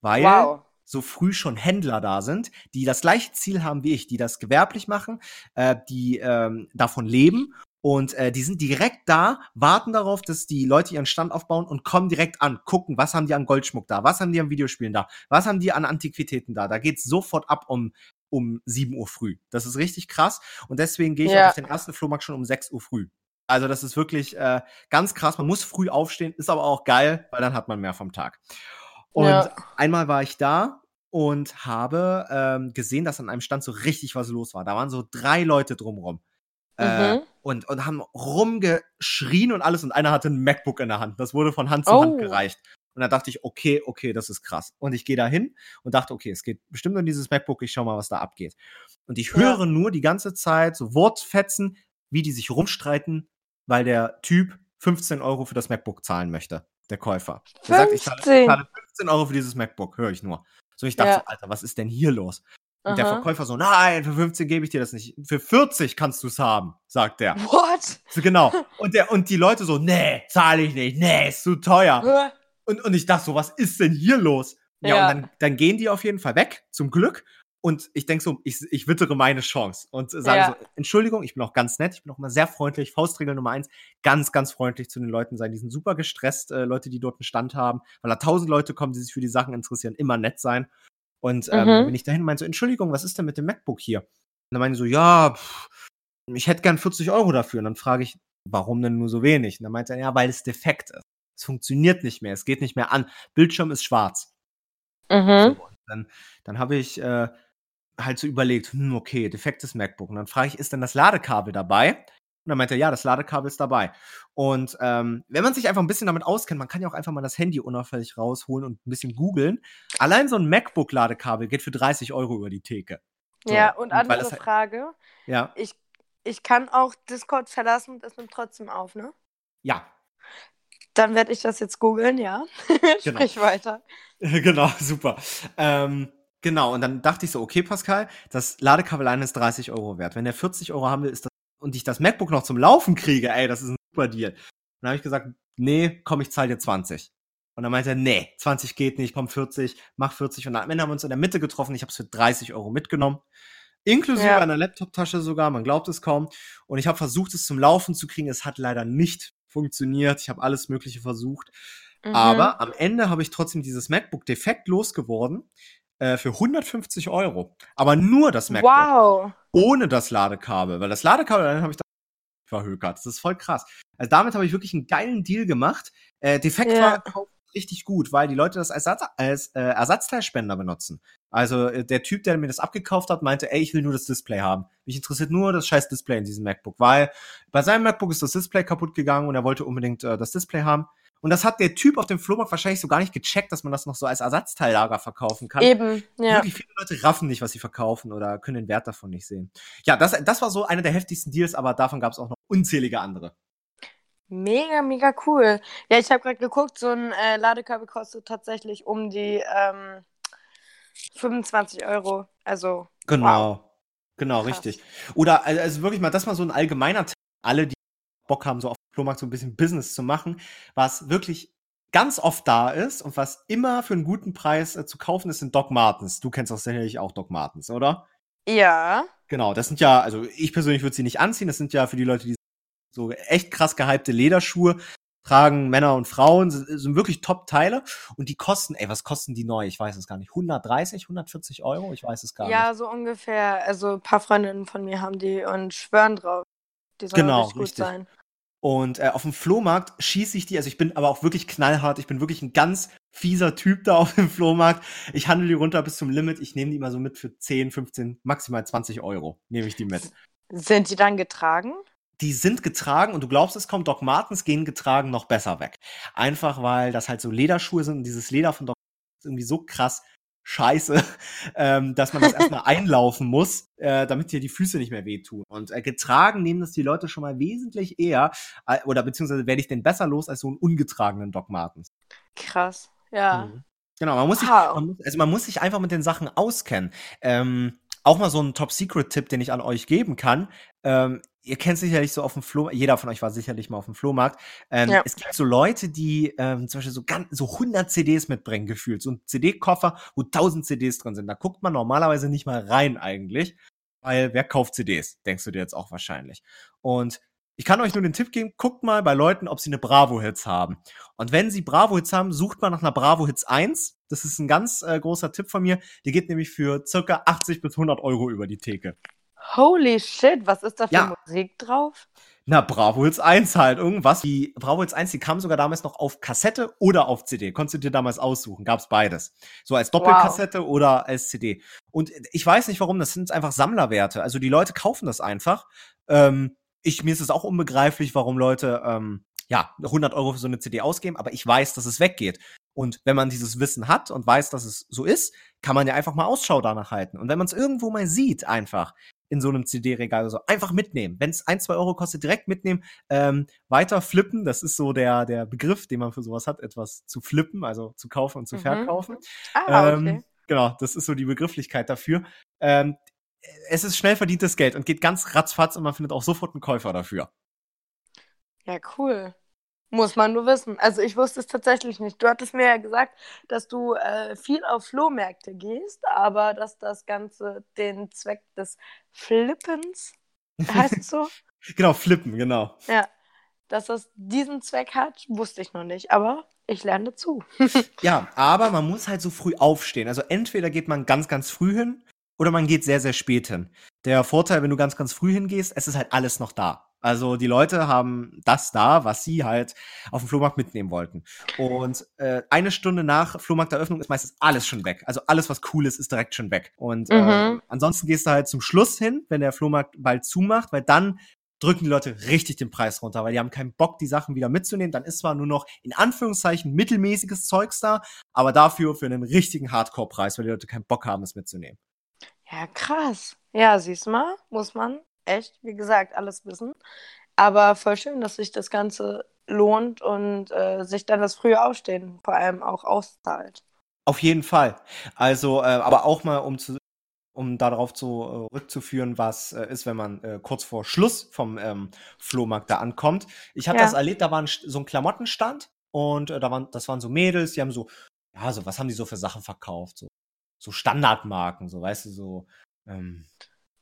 Weil wow. so früh schon Händler da sind, die das gleiche Ziel haben wie ich, die das gewerblich machen, äh, die ähm, davon leben und äh, die sind direkt da, warten darauf, dass die Leute ihren Stand aufbauen und kommen direkt an, gucken, was haben die an Goldschmuck da, was haben die an Videospielen da, was haben die an Antiquitäten da. Da geht's sofort ab um um 7 Uhr früh. Das ist richtig krass. Und deswegen gehe ich ja. auf den ersten Flohmarkt schon um 6 Uhr früh. Also das ist wirklich äh, ganz krass. Man muss früh aufstehen, ist aber auch geil, weil dann hat man mehr vom Tag. Und ja. einmal war ich da und habe ähm, gesehen, dass an einem Stand so richtig was los war. Da waren so drei Leute drumrum. Äh, mhm. Äh, und, und haben rumgeschrien und alles und einer hatte ein MacBook in der Hand. Das wurde von Hand zu oh. Hand gereicht. Und da dachte ich, okay, okay, das ist krass. Und ich gehe da hin und dachte, okay, es geht bestimmt um dieses MacBook, ich schau mal, was da abgeht. Und ich höre ja. nur die ganze Zeit so Wortfetzen, wie die sich rumstreiten, weil der Typ 15 Euro für das MacBook zahlen möchte, der Käufer. Der 15. sagt, ich zahle 15 Euro für dieses MacBook, höre ich nur. So, ich dachte, ja. so, Alter, was ist denn hier los? Und Aha. der Verkäufer so, nein, für 15 gebe ich dir das nicht. Für 40 kannst du es haben, sagt der. What? So, genau. Und der, und die Leute so, nee, zahle ich nicht, nee, ist zu teuer. und, und ich dachte so, was ist denn hier los? Ja, ja, und dann, dann gehen die auf jeden Fall weg, zum Glück. Und ich denke so, ich, ich wittere meine Chance und sage ja. so, Entschuldigung, ich bin auch ganz nett, ich bin auch immer sehr freundlich. Faustregel Nummer eins, ganz, ganz freundlich zu den Leuten sein. Die sind super gestresst, äh, Leute, die dort einen Stand haben, weil da tausend Leute kommen, die sich für die Sachen interessieren, immer nett sein. Und ähm, mhm. bin ich dahin und meinte so, Entschuldigung, was ist denn mit dem MacBook hier? Und dann meine ich so, ja, pff, ich hätte gern 40 Euro dafür. Und dann frage ich, warum denn nur so wenig? Und dann meinte er, ja, weil es defekt ist. Es funktioniert nicht mehr, es geht nicht mehr an. Bildschirm ist schwarz. Mhm. So, dann dann habe ich äh, halt so überlegt, hm, okay, defektes MacBook. Und dann frage ich, ist denn das Ladekabel dabei? Und dann meinte er, ja, das Ladekabel ist dabei. Und ähm, wenn man sich einfach ein bisschen damit auskennt, man kann ja auch einfach mal das Handy unauffällig rausholen und ein bisschen googeln. Allein so ein MacBook-Ladekabel geht für 30 Euro über die Theke. So. Ja, und, und andere halt, Frage. Ja. Ich, ich kann auch Discord verlassen und es nimmt trotzdem auf, ne? Ja. Dann werde ich das jetzt googeln, ja. Genau. Sprich weiter. genau, super. Ähm, genau, und dann dachte ich so, okay, Pascal, das Ladekabel allein ist 30 Euro wert. Wenn er 40 Euro haben will, ist das und ich das MacBook noch zum Laufen kriege, ey, das ist ein super Deal. Und dann habe ich gesagt, nee, komm, ich zahle dir 20. Und dann meinte er, nee, 20 geht nicht, komm 40, mach 40. Und am Ende haben wir uns in der Mitte getroffen. Ich habe es für 30 Euro mitgenommen. Inklusive ja. einer Laptop-Tasche sogar, man glaubt es kaum. Und ich habe versucht, es zum Laufen zu kriegen. Es hat leider nicht funktioniert. Ich habe alles Mögliche versucht. Mhm. Aber am Ende habe ich trotzdem dieses MacBook defekt losgeworden äh, für 150 Euro. Aber nur das MacBook. Wow. Ohne das Ladekabel. Weil das Ladekabel, dann habe ich da verhökert. Das ist voll krass. Also damit habe ich wirklich einen geilen Deal gemacht. Äh, defekt ja. war richtig gut, weil die Leute das als, Ersatz, als äh, Ersatzteilspender benutzen. Also äh, der Typ, der mir das abgekauft hat, meinte, ey, ich will nur das Display haben. Mich interessiert nur das scheiß Display in diesem MacBook, weil bei seinem MacBook ist das Display kaputt gegangen und er wollte unbedingt äh, das Display haben. Und das hat der Typ auf dem Flohmarkt wahrscheinlich so gar nicht gecheckt, dass man das noch so als Ersatzteillager verkaufen kann. Eben, ja. Wirklich viele Leute raffen nicht, was sie verkaufen oder können den Wert davon nicht sehen. Ja, das, das war so einer der heftigsten Deals, aber davon gab es auch noch unzählige andere. Mega, mega cool. Ja, ich habe gerade geguckt, so ein äh, Ladekabel kostet tatsächlich um die ähm, 25 Euro. Also. Genau. Wow. Genau, Krass. richtig. Oder also wirklich mal, das mal so ein allgemeiner Tipp. Alle, die Bock haben, so auf Flohmarkt so ein bisschen Business zu machen, was wirklich ganz oft da ist und was immer für einen guten Preis äh, zu kaufen ist, sind Doc Martens. Du kennst doch sicherlich auch Doc Martens, oder? Ja. Genau, das sind ja, also ich persönlich würde sie nicht anziehen, das sind ja für die Leute, die so echt krass gehypte Lederschuhe tragen, Männer und Frauen, sind, sind wirklich Top-Teile und die kosten, ey, was kosten die neu? Ich weiß es gar nicht. 130, 140 Euro? Ich weiß es gar Ja, nicht. so ungefähr. Also ein paar Freundinnen von mir haben die und schwören drauf. Die sollen Genau, richtig gut richtig. sein. Und äh, auf dem Flohmarkt schieße ich die, also ich bin aber auch wirklich knallhart, ich bin wirklich ein ganz fieser Typ da auf dem Flohmarkt. Ich handle die runter bis zum Limit, ich nehme die immer so mit für 10, 15, maximal 20 Euro, nehme ich die mit. Sind die dann getragen? die sind getragen und du glaubst es kaum, Doc Martens gehen getragen noch besser weg. Einfach weil das halt so Lederschuhe sind und dieses Leder von Doc Martens ist irgendwie so krass scheiße, ähm, dass man das erstmal einlaufen muss, äh, damit dir die Füße nicht mehr wehtun. Und äh, getragen nehmen das die Leute schon mal wesentlich eher, äh, oder beziehungsweise werde ich den besser los als so einen ungetragenen Doc Martens. Krass. Ja. Mhm. Genau, man muss, sich, Wow. man muss, also man muss sich einfach mit den Sachen auskennen. Ähm, auch mal so ein Top-Secret-Tipp, den ich an euch geben kann. Ähm, ihr kennt sicherlich so auf dem Flohmarkt, jeder von euch war sicherlich mal auf dem Flohmarkt. Ähm, Ja. Es gibt so Leute, die ähm, zum Beispiel so, ganz, so 100 CDs mitbringen, gefühlt. So ein CD-Koffer, wo 1000 CDs drin sind. Da guckt man normalerweise nicht mal rein eigentlich, weil wer kauft CDs? Denkst du dir jetzt auch wahrscheinlich. Und ich kann euch nur den Tipp geben, guckt mal bei Leuten, ob sie eine Bravo-Hits haben. Und wenn sie Bravo-Hits haben, sucht mal nach einer Bravo-Hits 1. Das ist ein ganz äh, großer Tipp von mir. Die geht nämlich für circa 80 bis 100 Euro über die Theke. Holy shit, was ist da für Ja. Musik drauf? Na, Bravo Hits 1 halt, irgendwas. Die Bravo Hits 1, die kam sogar damals noch auf Kassette oder auf CD. Konntest du dir damals aussuchen, gab's beides. So als Doppelkassette oder als CD. Und ich weiß nicht warum, das sind einfach Sammlerwerte. Also die Leute kaufen das einfach. Ähm, ich, mir ist es auch unbegreiflich, warum Leute, ähm, ja, 100 Euro für so eine CD ausgeben, aber ich weiß, dass es weggeht. Und wenn man dieses Wissen hat und weiß, dass es so ist, kann man ja einfach mal Ausschau danach halten. Und wenn man es irgendwo mal sieht, einfach in so einem CD-Regal oder so, einfach mitnehmen. Wenn es ein, zwei Euro kostet, direkt mitnehmen. Ähm, weiter flippen, das ist so der, der Begriff, den man für sowas hat, etwas zu flippen, also zu kaufen und zu Mhm. verkaufen. Ah, okay. Ähm, genau, das ist so die Begrifflichkeit dafür. Ähm, es ist schnell verdientes Geld und geht ganz ratzfatz und man findet auch sofort einen Käufer dafür. Ja, cool. Muss man nur wissen. Also ich wusste es tatsächlich nicht. Du hattest mir ja gesagt, dass du äh, viel auf Flohmärkte gehst, aber dass das Ganze den Zweck des Flippens, heißt es so? Genau, flippen, genau. ja. Dass das diesen Zweck hat, wusste ich noch nicht. Aber ich lerne dazu. Ja, aber man muss halt so früh aufstehen. Also entweder geht man ganz, ganz früh hin oder man geht sehr, sehr spät hin. Der Vorteil, wenn du ganz, ganz früh hingehst, es ist halt alles noch da. Also die Leute haben das da, was sie halt auf dem Flohmarkt mitnehmen wollten. Und äh, eine Stunde nach Flohmarkteröffnung ist meistens alles schon weg. Also alles, was cool ist, ist direkt schon weg. Und äh, Mhm. ansonsten gehst du halt zum Schluss hin, wenn der Flohmarkt bald zumacht, weil dann drücken die Leute richtig den Preis runter, weil die haben keinen Bock, die Sachen wieder mitzunehmen. Dann ist zwar nur noch in Anführungszeichen mittelmäßiges Zeugs da, aber dafür für einen richtigen Hardcore-Preis, weil die Leute keinen Bock haben, es mitzunehmen. Ja, krass. Ja, siehst mal, muss man echt, wie gesagt, alles wissen. Aber voll schön, dass sich das Ganze lohnt und äh, sich dann das frühe Aufstehen vor allem auch auszahlt. Auf jeden Fall. Also, äh, aber auch mal, um zu um darauf zu äh, rückzuführen, was äh, ist, wenn man äh, kurz vor Schluss vom ähm, Flohmarkt da ankommt. Ich habe Ja. das erlebt, da war ein, so ein Klamottenstand und äh, da waren, das waren so Mädels, die haben so, ja, so, was haben die so für Sachen verkauft? So, so Standardmarken, so, weißt du, so, ähm,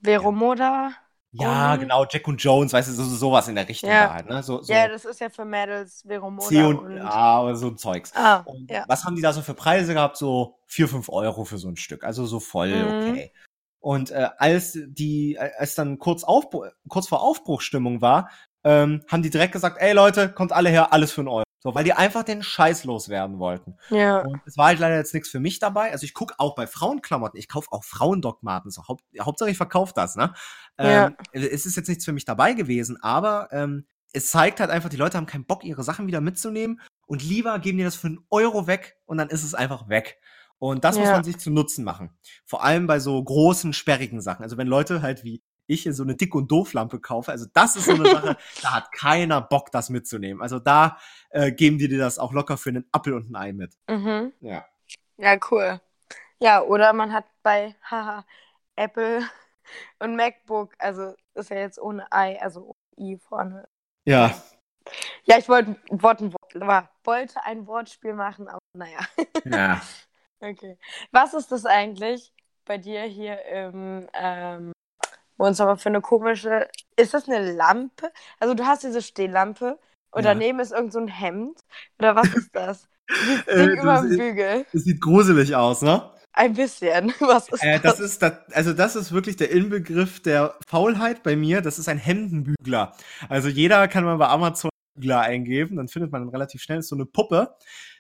Veromoda, ja, Und- genau, Jack und Jones, weißt du, so, so sowas in der Richtung Ja. da halt, ne? So, so ja, das ist ja für Mädels Veromoda C und, und, ja, aber so ein Zeugs. ah, Und ja. was haben die da so für Preise gehabt? So vier fünf Euro für so ein Stück. Also so voll Mhm. okay. Und äh, als die, als dann kurz, Aufbruch, kurz vor Aufbruchstimmung war, ähm, haben die direkt gesagt, ey Leute, kommt alle her, alles für einen Euro. So, weil die einfach den Scheiß loswerden wollten. Ja, Und es war halt leider jetzt nichts für mich dabei. Also ich gucke auch bei Frauenklamotten, ich kaufe auch Frauendogmaten. So, Haupt, Hauptsache ich verkaufe das, ne? Ja. Ähm, es ist jetzt nichts für mich dabei gewesen, aber ähm, es zeigt halt einfach, die Leute haben keinen Bock, ihre Sachen wieder mitzunehmen und lieber geben die das für einen Euro weg und dann ist es einfach weg. Und das ja. muss man sich zu Nutzen machen. Vor allem bei so großen, sperrigen Sachen. Also wenn Leute halt wie ich so eine Dick- und Dooflampe kaufe, also das ist so eine Sache, da hat keiner Bock, das mitzunehmen. Also da äh, geben die dir das auch locker für einen Apfel und ein Ei mit. Mhm. Ja. Ja, cool. Ja, oder man hat bei haha, Apple und MacBook, also ist ja jetzt ohne Ei, also ohne I vorne. Ja. Ja, ich wollte, wollte, wollte ein Wortspiel machen, aber naja. Ja. Okay. Was ist das eigentlich bei dir hier im ähm, Wohnzimmer für eine komische. Ist das eine Lampe? Also du hast diese Stehlampe und ja. daneben ist irgend so ein Hemd. Oder was ist das? Dieses äh, Ding über dem Bügel. Das sieht gruselig aus, ne? Ein bisschen. Was ist äh, das? das ist das, also das ist wirklich der Inbegriff der Faulheit bei mir. Das ist ein Hemdenbügler. Also jeder kann mal bei Amazon Bügler eingeben, dann findet man relativ schnell so eine Puppe.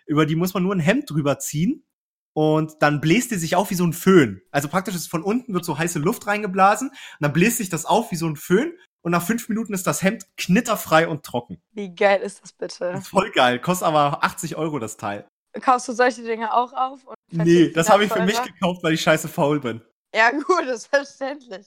Über die muss man nur ein Hemd drüber ziehen und dann bläst die sich auf wie so ein Föhn. Also praktisch ist von unten wird so heiße Luft reingeblasen und dann bläst sich das auf wie so ein Föhn und nach fünf Minuten ist das Hemd knitterfrei und trocken. Wie geil ist das bitte? Voll geil, kostet aber 80 Euro das Teil. Kaufst du solche Dinge auch auf? nee, das habe ich für mich gekauft, weil ich scheiße faul bin. Ja gut, das ist verständlich.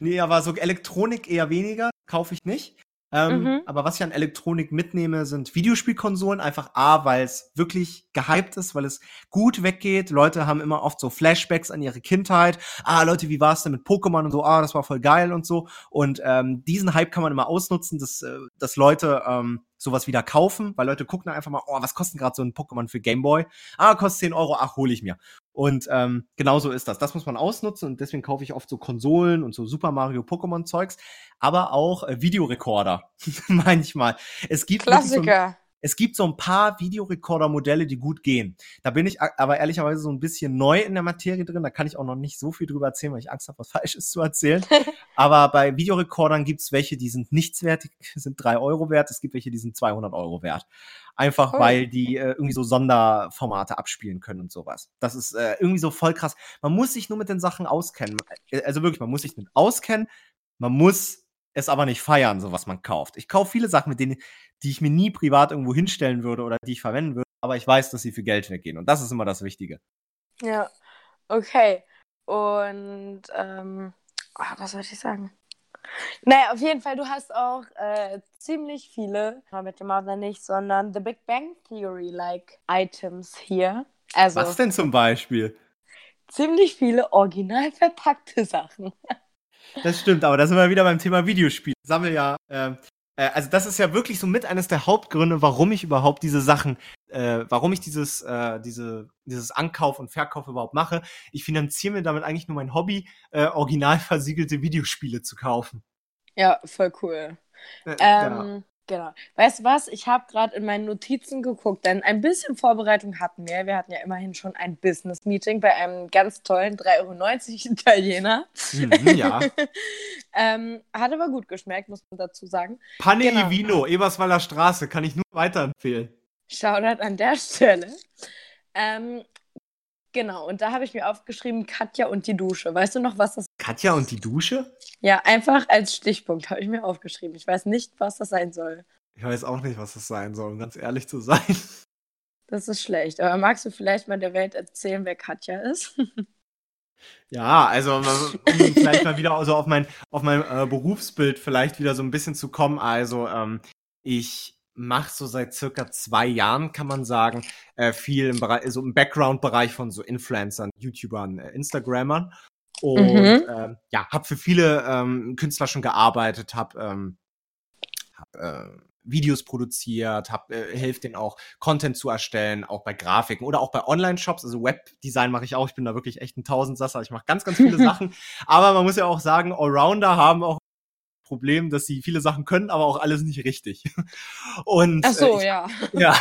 Nee, aber so Elektronik eher weniger, kaufe ich nicht. Ähm, mhm. Aber was ich an Elektronik mitnehme, sind Videospielkonsolen. Einfach A, weil es wirklich gehypt ist, weil es gut weggeht. Leute haben immer oft so Flashbacks an ihre Kindheit. Ah, Leute, wie war es denn mit Pokémon und so? Ah, das war voll geil und so. Und ähm, diesen Hype kann man immer ausnutzen, dass, äh, dass Leute ähm, sowas wieder kaufen, weil Leute gucken dann einfach mal, oh, was kostet gerade so ein Pokémon für Gameboy? Ah, kostet 10 Euro, ach, hole ich mir. Und ähm, genauso ist das. Das muss man ausnutzen und deswegen kaufe ich oft so Konsolen und so Super Mario Pokémon Zeugs, aber auch äh, Videorekorder manchmal. Es gibt Klassiker. Es gibt so ein paar Videorekorder-Modelle, die gut gehen. Da bin ich aber ehrlicherweise so ein bisschen neu in der Materie drin. Da kann ich auch noch nicht so viel drüber erzählen, weil ich Angst habe, was Falsches zu erzählen. aber bei Videorekordern gibt's welche, die sind nichtswertig, sind drei Euro wert. Es gibt welche, die sind 200 Euro wert. Einfach oh. weil die äh, irgendwie so Sonderformate abspielen können und sowas. Das ist äh, irgendwie so voll krass. Man muss sich nur mit den Sachen auskennen. Äh, also wirklich, man muss sich mit auskennen. Man muss es aber nicht feiern, so was man kauft. Ich kaufe viele Sachen, mit denen, die ich mir nie privat irgendwo hinstellen würde oder die ich verwenden würde, aber ich weiß, dass sie für Geld weggehen. Und das ist immer das Wichtige. Ja, okay. Und ähm, oh, was soll ich sagen? Naja, auf jeden Fall, du hast auch äh, ziemlich viele, mit dem Mother nicht, sondern The Big Bang Theory-like Items hier. Also, was denn zum Beispiel? Ziemlich viele original verpackte Sachen. Das stimmt, aber da sind wir wieder beim Thema Videospiel. Sammel ja, äh, äh, also das ist ja wirklich so mit eines der Hauptgründe, warum ich überhaupt diese Sachen, äh, warum ich dieses, äh, diese, dieses Ankauf und Verkauf überhaupt mache. Ich finanziere mir damit eigentlich nur mein Hobby, äh, original versiegelte Videospiele zu kaufen. Ja, voll cool. Äh, ähm, Genau. Weißt du was? Ich habe gerade in meinen Notizen geguckt, denn ein bisschen Vorbereitung hatten wir. Wir hatten ja immerhin schon ein Business-Meeting bei einem ganz tollen 3,90 Euro Italiener. Mhm, ja. ähm, hat aber gut geschmeckt, muss man dazu sagen. Pane genau. Vino, Eberswalder Straße, kann ich nur weiterempfehlen. Shoutout an der Stelle. Ähm, Genau, und da habe ich mir aufgeschrieben, Katja und die Dusche. Weißt du noch, was das ist? Katja und die Dusche? Ja, einfach als Stichpunkt habe ich mir aufgeschrieben. Ich weiß nicht, was das sein soll. Ich weiß auch nicht, was das sein soll, um ganz ehrlich zu sein. Das ist schlecht. Aber magst du vielleicht mal der Welt erzählen, wer Katja ist? Ja, also um vielleicht mal wieder so auf mein, auf mein äh, Berufsbild vielleicht wieder so ein bisschen zu kommen. Also ähm, ich mache so seit circa zwei Jahren, kann man sagen, äh, viel im Bereich, so im Background-Bereich von so Influencern, YouTubern, äh, Instagrammern. Und mhm. äh, ja, habe für viele ähm, Künstler schon gearbeitet, habe ähm, hab, äh, Videos produziert, hab, äh, hilft denen auch Content zu erstellen, auch bei Grafiken oder auch bei Online-Shops, also Webdesign mache ich auch. Ich bin da wirklich echt ein Tausendsasser. Ich mache ganz, ganz viele Sachen. Aber man muss ja auch sagen, Allrounder haben auch Problem, dass sie viele Sachen können, aber auch alles nicht richtig. Und Ach so, äh, ich, ja. Ja,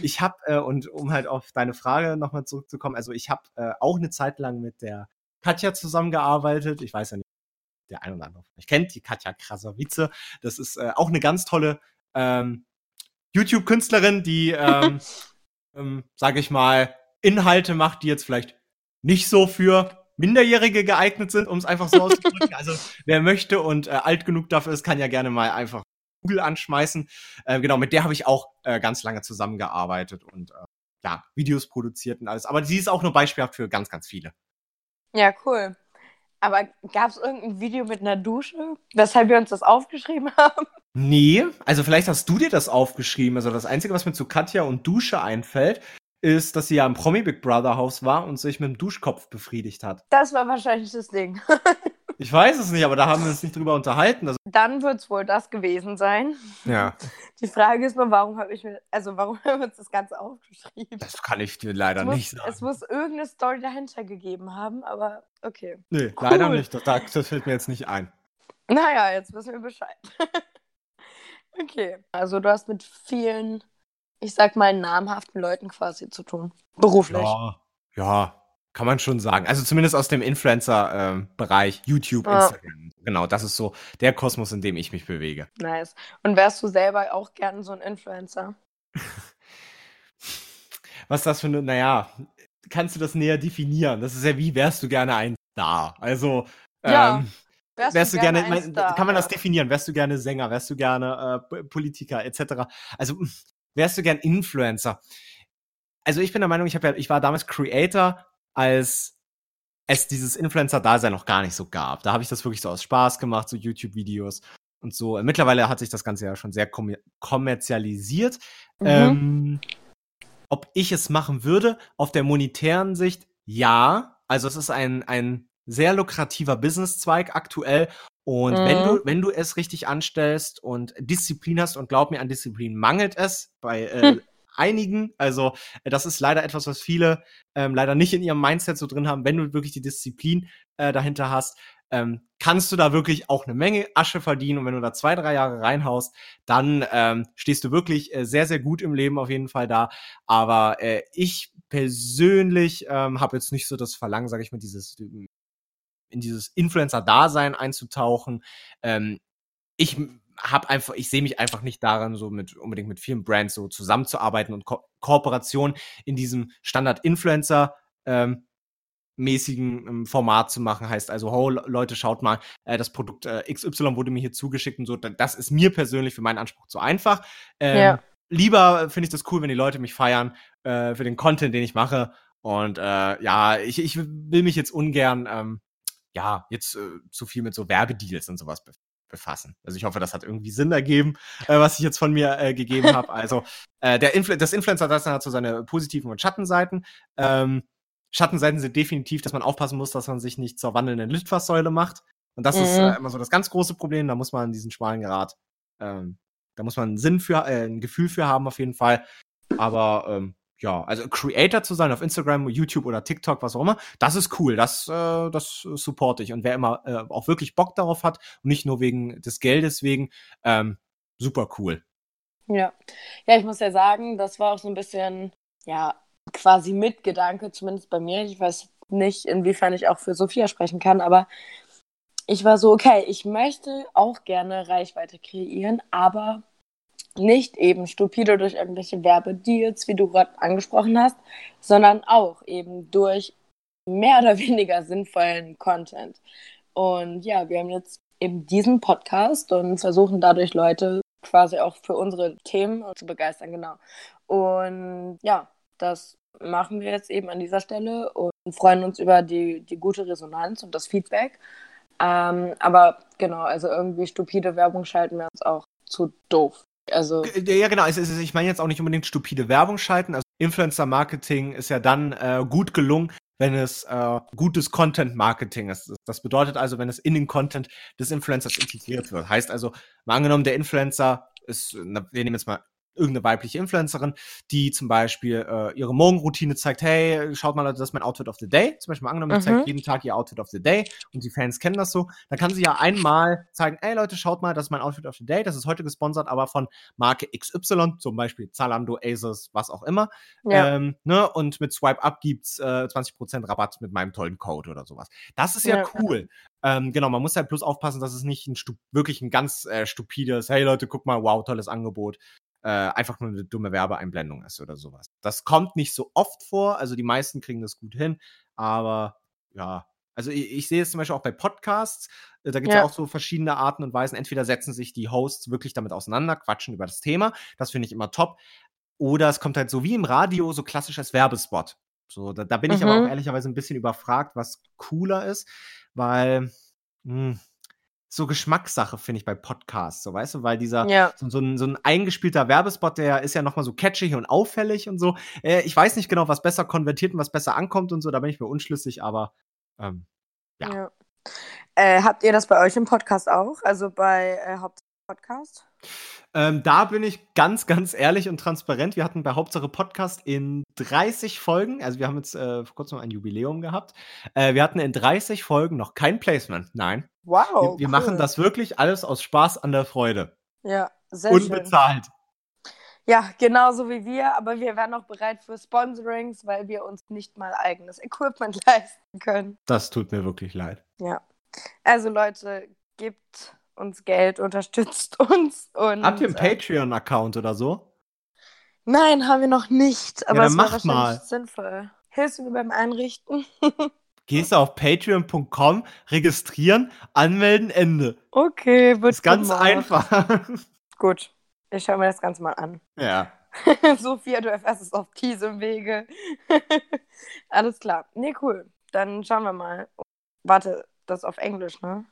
ich habe äh, und um halt auf deine Frage nochmal zurückzukommen, also ich habe äh, auch eine Zeit lang mit der Katja zusammengearbeitet. Ich weiß ja nicht, der ein oder andere von euch kennt die Katja Krasavice. Das ist äh, auch eine ganz tolle ähm, YouTube-Künstlerin, die, ähm, ähm, sage ich mal, Inhalte macht, die jetzt vielleicht nicht so für Minderjährige geeignet sind, um es einfach so auszudrücken. also wer möchte und äh, alt genug dafür ist, kann ja gerne mal einfach Google anschmeißen. Äh, genau, mit der habe ich auch äh, ganz lange zusammengearbeitet und äh, ja, Videos produziert und alles. Aber sie ist auch nur beispielhaft für ganz, ganz viele. Ja, cool. Aber gab es irgendein Video mit einer Dusche, weshalb wir uns das aufgeschrieben haben? Nee, also vielleicht hast du dir das aufgeschrieben. Also das Einzige, was mir zu Katja und Dusche einfällt, ist, dass sie ja im Promi Big Brother Haus war und sich mit dem Duschkopf befriedigt hat. Das war wahrscheinlich das Ding. ich weiß es nicht, aber da haben wir uns nicht drüber unterhalten. Also Dann wird es wohl das gewesen sein. Ja. Die Frage ist nur, warum habe ich mir, also warum haben wir uns das Ganze aufgeschrieben? Das kann ich dir leider muss, nicht sagen. Es muss irgendeine Story dahinter gegeben haben, aber okay. Nee, Cool. leider nicht. Das, das fällt mir jetzt nicht ein. Naja, jetzt wissen wir Bescheid. okay. Also du hast mit vielen, ich sag mal, namhaften Leuten quasi zu tun. Beruflich. Ja, ja, kann man schon sagen. Also zumindest aus dem Influencer-Bereich, YouTube, Ja. Instagram. Genau, das ist so der Kosmos, in dem ich mich bewege. Nice. Und wärst du selber auch gern so ein Influencer? Was das für eine, naja, kannst du das näher definieren? Das ist ja wie, wärst du gerne ein Star? Also, Ja, ähm, wärst, du gerne, ein mein, Star? kann man das definieren? Wärst du gerne Sänger? Wärst du gerne äh, Politiker etc.? Also wärst du gern Influencer? Also ich bin der Meinung, ich ja, ich war damals Creator, als es dieses Influencer-Dasein noch gar nicht so gab. Da habe ich das wirklich so aus Spaß gemacht, so YouTube-Videos und so. Mittlerweile hat sich das Ganze ja schon sehr kommer kommerzialisiert. Mhm. Ähm, ob ich es machen würde, auf der monetären Sicht, ja. Also es ist ein, ein sehr lukrativer Businesszweig aktuell. Und Mhm. wenn du, wenn du es richtig anstellst und Disziplin hast, und glaub mir, an Disziplin mangelt es bei äh, Hm. einigen. Also, äh, das ist leider etwas, was viele ähm, leider nicht in ihrem Mindset so drin haben. Wenn du wirklich die Disziplin äh, dahinter hast, ähm, kannst du da wirklich auch eine Menge Asche verdienen. Und wenn du da zwei, drei Jahre reinhaust, dann ähm, stehst du wirklich äh, sehr, sehr gut im Leben auf jeden Fall da. Aber äh, ich persönlich ähm, habe jetzt nicht so das Verlangen, sage ich mal, dieses in dieses Influencer-Dasein einzutauchen. Ähm, ich habe einfach, ich sehe mich einfach nicht daran, so mit unbedingt mit vielen Brands so zusammenzuarbeiten und Ko Kooperation in diesem Standard-Influencer ähm, mäßigen ähm, Format zu machen. Heißt also, oh, Le- Leute, schaut mal, äh, das Produkt äh, XY wurde mir hier zugeschickt und so. Da- Das ist mir persönlich für meinen Anspruch zu einfach. Ähm, Ja. Lieber finde ich das cool, wenn die Leute mich feiern äh, für den Content, den ich mache. Und äh, ja, ich, ich will mich jetzt ungern, ähm, ja, jetzt äh, zu viel mit so Werbedeals und sowas be befassen. Also ich hoffe, das hat irgendwie Sinn ergeben, äh, was ich jetzt von mir äh, gegeben habe. Also äh, der Influ das Influencer-Dasein hat so seine positiven und Schattenseiten. Ähm, Schattenseiten sind definitiv, dass man aufpassen muss, dass man sich nicht zur wandelnden Litfaßsäule macht. Und das ist Mhm. äh, immer so das ganz große Problem. Da muss man diesen schmalen Grat, ähm, da muss man einen Sinn für, äh, ein Gefühl für haben auf jeden Fall. Aber ähm, ja, also Creator zu sein auf Instagram, YouTube oder TikTok, was auch immer, das ist cool. Das, äh, das supporte ich. Und wer immer äh, auch wirklich Bock darauf hat und nicht nur wegen des Geldes wegen, ähm, super cool. Ja. Ja, ich muss ja sagen, das war auch so ein bisschen, ja, quasi Mitgedanke, zumindest bei mir. Ich weiß nicht, inwiefern ich auch für Sophia sprechen kann, aber ich war so, okay, ich möchte auch gerne Reichweite kreieren, aber nicht eben stupide durch irgendwelche Werbedeals, wie du gerade angesprochen hast, sondern auch eben durch mehr oder weniger sinnvollen Content. Und ja, wir haben jetzt eben diesen Podcast und versuchen dadurch Leute quasi auch für unsere Themen zu begeistern, genau. Und ja, das machen wir jetzt eben an dieser Stelle und freuen uns über die, die gute Resonanz und das Feedback. Ähm, aber genau, also irgendwie stupide Werbung schalten wir uns auch zu doof. Also, G- Ja, genau. Es ist, ich meine jetzt auch nicht unbedingt stupide Werbung schalten. Also Influencer-Marketing ist ja dann äh, gut gelungen, wenn es äh, gutes Content-Marketing ist. Das bedeutet also, wenn es in den Content des Influencers integriert wird. Heißt also, mal angenommen, der Influencer ist, wir nehmen jetzt mal irgendeine weibliche Influencerin, die zum Beispiel äh, ihre Morgenroutine zeigt, hey, schaut mal, Leute, das ist mein Outfit of the Day. Zum Beispiel mal angenommen, Mhm. zeigt jeden Tag ihr Outfit of the Day und die Fans kennen das so. Dann kann sie ja einmal zeigen, hey Leute, schaut mal, das ist mein Outfit of the Day. Das ist heute gesponsert, aber von Marke XY, zum Beispiel Zalando, Asus, was auch immer. ja, Ähm, ne? Und mit Swipe Up gibt's äh, 20% Rabatt mit meinem tollen Code oder sowas. Das ist ja, Ja. cool. Ähm, genau, man muss halt bloß aufpassen, dass es nicht ein wirklich ein ganz äh, stupides, hey Leute, guck mal, wow, tolles Angebot. Äh, einfach nur eine dumme Werbeeinblendung ist oder sowas. Das kommt nicht so oft vor, also die meisten kriegen das gut hin, aber ja, Also ich, ich sehe es zum Beispiel auch bei Podcasts, äh, da gibt es ja. ja. auch so verschiedene Arten und Weisen. Entweder setzen sich die Hosts wirklich damit auseinander, quatschen über das Thema, das finde ich immer top. Oder es kommt halt so wie im Radio, so klassisch als Werbespot. So, da, da bin ich aber auch mhm. ehrlicherweise ein bisschen überfragt, was cooler ist, weil mh, hm, so Geschmackssache, finde ich, bei Podcasts, so weißt du, weil dieser ja. so, so, ein, so ein eingespielter Werbespot, der ist ja nochmal so catchy und auffällig und so. Äh, ich weiß nicht genau, was besser konvertiert und was besser ankommt und so, da bin ich mir unschlüssig, aber ähm, ja. ja. Äh, habt ihr das bei euch im Podcast auch? Also bei äh, Hauptpodcast? Ähm, da bin ich ganz, ganz ehrlich und transparent. Wir hatten bei Hauptsache Podcast in 30 Folgen, also wir haben jetzt äh, vor kurzem ein Jubiläum gehabt. Äh, wir hatten in 30 Folgen noch kein Placement. Nein. Wow. Wir, wir cool. machen das wirklich alles aus Spaß an der Freude. Ja, sehr Unbezahlt. Schön. Ja, genauso wie wir, aber wir wären auch bereit für Sponsorings, weil wir uns nicht mal eigenes Equipment leisten können. Das tut mir wirklich leid. Ja. Also Leute, gebt uns Geld, unterstützt uns. Und, Habt ihr einen äh, Patreon-Account oder so? Nein, haben wir noch nicht. Aber ja, es war mal. sinnvoll. Hilfst du mir beim Einrichten? Gehst du auf patreon.com, registrieren, anmelden, Ende. Okay, wird Ist ganz gemacht. einfach. Gut, ich schaue mir das Ganze mal an. Ja. Sophia, du erfährst es auf diesem Wege. Alles klar. Nee, cool. Dann schauen wir mal. Warte, das auf Englisch, ne?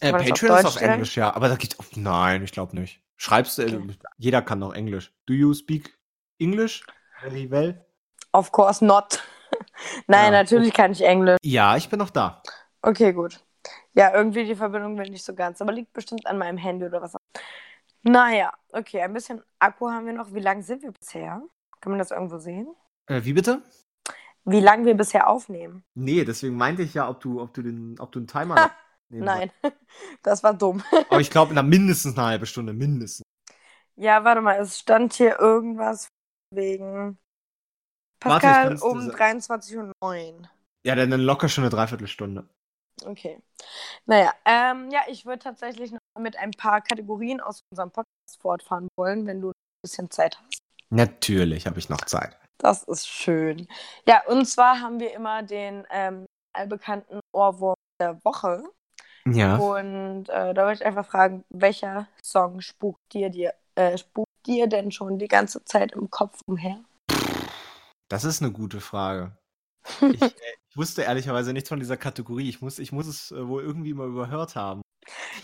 Äh, Patreon ist auf Englisch, ja. Aber da geht Oh, nein, ich glaube nicht. Schreibst du, okay. jeder kann noch Englisch. Do you speak English? Very well? Of course not. nein, ja. natürlich kann ich Englisch. Ja, ich bin noch da. Okay, gut. Ja, irgendwie die Verbindung will nicht so ganz, aber liegt bestimmt an meinem Handy oder was. Naja, okay, ein bisschen Akku haben wir noch. Wie lange sind wir bisher? Kann man das irgendwo sehen? Äh, wie bitte? Wie lange wir bisher aufnehmen. Nee, deswegen meinte ich ja, ob du, ob du den, ob du einen Timer Nein, das war dumm. Aber ich glaube, mindestens eine halbe Stunde, mindestens. Ja, warte mal, es stand hier irgendwas wegen Pascal warte, um 23.09 Uhr. Ja, dann locker schon eine Dreiviertelstunde. Okay. Naja, ähm, ja, ich würde tatsächlich noch mit ein paar Kategorien aus unserem Podcast fortfahren wollen, wenn du ein bisschen Zeit hast. Natürlich habe ich noch Zeit. Das ist schön. Ja, und zwar haben wir immer den ähm, allbekannten Ohrwurm der Woche. Ja. Und äh, da wollte ich einfach fragen, welcher Song spukt dir, dir, äh, spukt dir denn schon die ganze Zeit im Kopf umher? Das ist eine gute Frage. ich, äh, ich, wusste ehrlicherweise nichts von dieser Kategorie. Ich muss, ich muss es äh, wohl irgendwie mal überhört haben.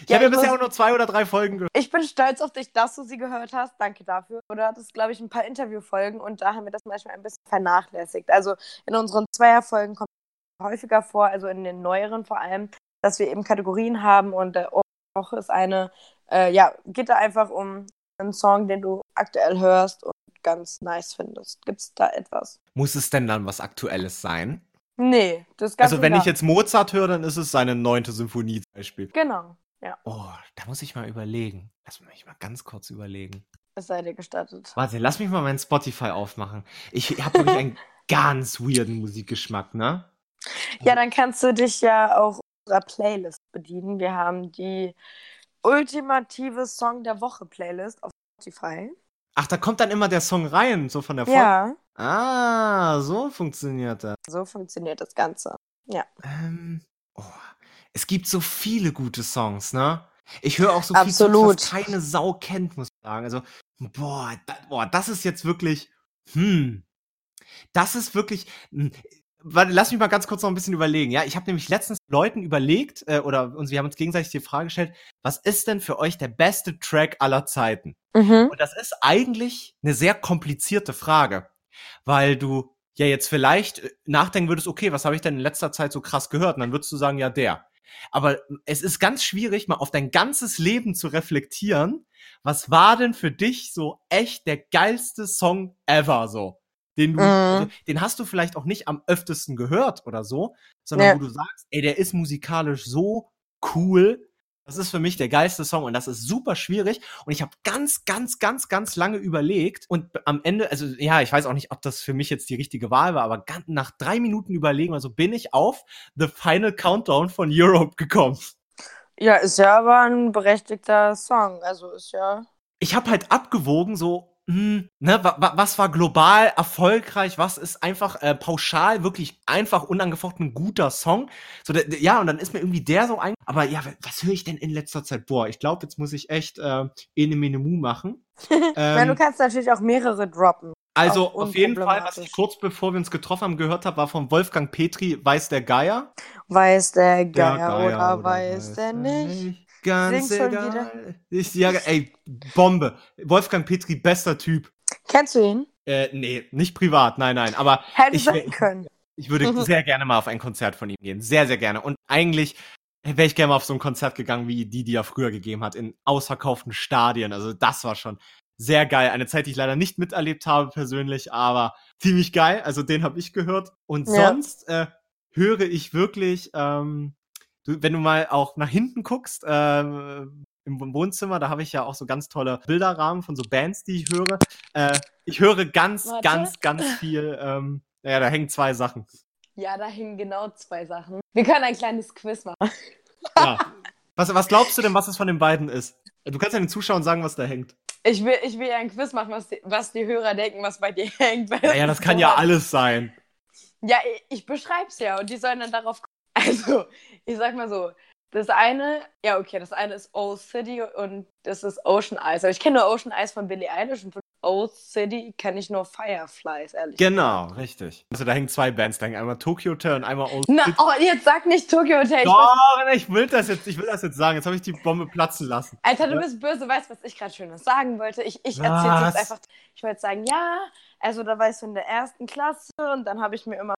Ich ja, habe ja bisher auch nur zwei oder drei Folgen gehört. Ich bin stolz auf dich, dass du sie gehört hast. Danke dafür. Du hattest, glaube ich, ein paar Interviewfolgen und da haben wir das manchmal ein bisschen vernachlässigt. Also in unseren Zweierfolgen kommt es häufiger vor, also in den neueren vor allem, dass wir eben Kategorien haben und der Woche ist eine, äh, ja, geht da einfach um einen Song, den du aktuell hörst und ganz nice findest. Gibt es da etwas? Muss es denn dann was Aktuelles sein? Nee, das ist ganz Also wenn ich jetzt Mozart höre, dann ist es seine neunte Symphonie zum Beispiel. Genau, ja. Oh, da muss ich mal überlegen. Lass mich mal ganz kurz überlegen. Es sei dir gestattet. Warte, lass mich mal meinen Spotify aufmachen. Ich habe wirklich einen ganz weirden Musikgeschmack, ne? Ja, dann kannst du dich ja auch unserer Playlist bedienen. Wir haben die ultimative Song der Woche Playlist auf Spotify. Ach, da kommt dann immer der Song rein, so von der Folge? Ja. Ah, so funktioniert das. So funktioniert das Ganze. Ja. Ähm, oh, es gibt so viele gute Songs, ne? Ich höre auch so viel Absolut. Songs, was keine Sau kennt, muss ich sagen. Also, boah, da, boah, das ist jetzt wirklich, hm, das ist wirklich, hm, warte, lass mich mal ganz kurz noch ein bisschen überlegen. Ja, ich habe nämlich letztens Leuten überlegt, äh, oder uns, wir haben uns gegenseitig die Frage gestellt, was ist denn für euch der beste Track aller Zeiten? Mhm. Und das ist eigentlich eine sehr komplizierte Frage, weil du ja jetzt vielleicht äh, nachdenken würdest, okay, was habe ich denn in letzter Zeit so krass gehört? Und dann würdest du sagen, ja, der. Aber es ist ganz schwierig, mal auf dein ganzes Leben zu reflektieren. Was war denn für dich so echt der geilste Song ever so? Den du, mhm. also, den hast du vielleicht auch nicht am öftesten gehört oder so, sondern ja. wo du sagst, ey, der ist musikalisch so cool. Das ist für mich der geilste Song und das ist super schwierig. Und ich habe ganz, ganz, ganz, ganz lange überlegt und am Ende, also ja, ich weiß auch nicht, ob das für mich jetzt die richtige Wahl war, aber ganz, nach drei Minuten überlegen, also bin ich auf The Final Countdown von Europe gekommen. Ja, ist ja aber ein berechtigter Song, also ist ja. Ich habe halt abgewogen, so hm, ne, wa, wa, was war global erfolgreich, was ist einfach äh, pauschal wirklich einfach unangefochten ein guter Song. So, der, der, ja, und dann ist mir irgendwie der so ein. Aber ja, was höre ich denn in letzter Zeit? Boah, ich glaube, jetzt muss ich echt äh, Ene Mene Mu machen. ähm, Weil du kannst natürlich auch mehrere droppen. Also auf jeden Fall, was ich kurz bevor wir uns getroffen haben gehört habe, war von Wolfgang Petri, Weiß der Geier. Weiß der Geier, der Geier oder, oder, weiß der nicht? nicht. Ganz Sing egal. Ich, ja, ey, Bombe. Wolfgang Petri, bester Typ. Kennst du ihn? Äh, nee, nicht privat, nein, nein. Aber Hätte ich, sein können. Ich, ich würde mhm. sehr gerne mal auf ein Konzert von ihm gehen. Sehr, sehr gerne. Und eigentlich wäre ich gerne mal auf so ein Konzert gegangen, wie die, die er früher gegeben hat, in ausverkauften Stadien. Also das war schon sehr geil. Eine Zeit, die ich leider nicht miterlebt habe persönlich, aber ziemlich geil. Also den habe ich gehört. Und ja. sonst äh, höre ich wirklich, ähm, du, wenn du mal auch nach hinten guckst, äh, im Wohnzimmer, da habe ich ja auch so ganz tolle Bilderrahmen von so Bands, die ich höre. Äh, ich höre ganz, Warte. ganz, ganz viel. Ähm, naja, da hängen zwei Sachen. Ja, da hängen genau zwei Sachen. Wir können ein kleines Quiz machen. ja. Was, was glaubst du denn, was es von den beiden ist? Du kannst ja den Zuschauern sagen, was da hängt. Ich will, ich will ja ein Quiz machen, was die, was die Hörer denken, was bei dir hängt. Naja, das kann ja alles sein. Ja, ich, ich beschreib's ja und die sollen dann darauf. Also, ich sag mal so, das eine, ja, okay, das eine ist Old City und das ist Ocean Eyes. Aber ich kenne nur Ocean Eyes von Billie Eilish und von Old City kenne ich nur Fireflies, ehrlich. Genau, gesagt. richtig. Also da hängen zwei Bands, da hängen einmal Tokyo Hotel und einmal Old Na, City. Oh, jetzt sag nicht Tokyo Hotel. Doch, ich, ich will das jetzt, ich will das jetzt sagen. Jetzt habe ich die Bombe platzen lassen. Alter, du bist böse, weißt was ich gerade Schönes sagen wollte? Ich, ich erzähle jetzt einfach. Ich wollte sagen, ja, also da war ich so in der ersten Klasse und dann habe ich mir immer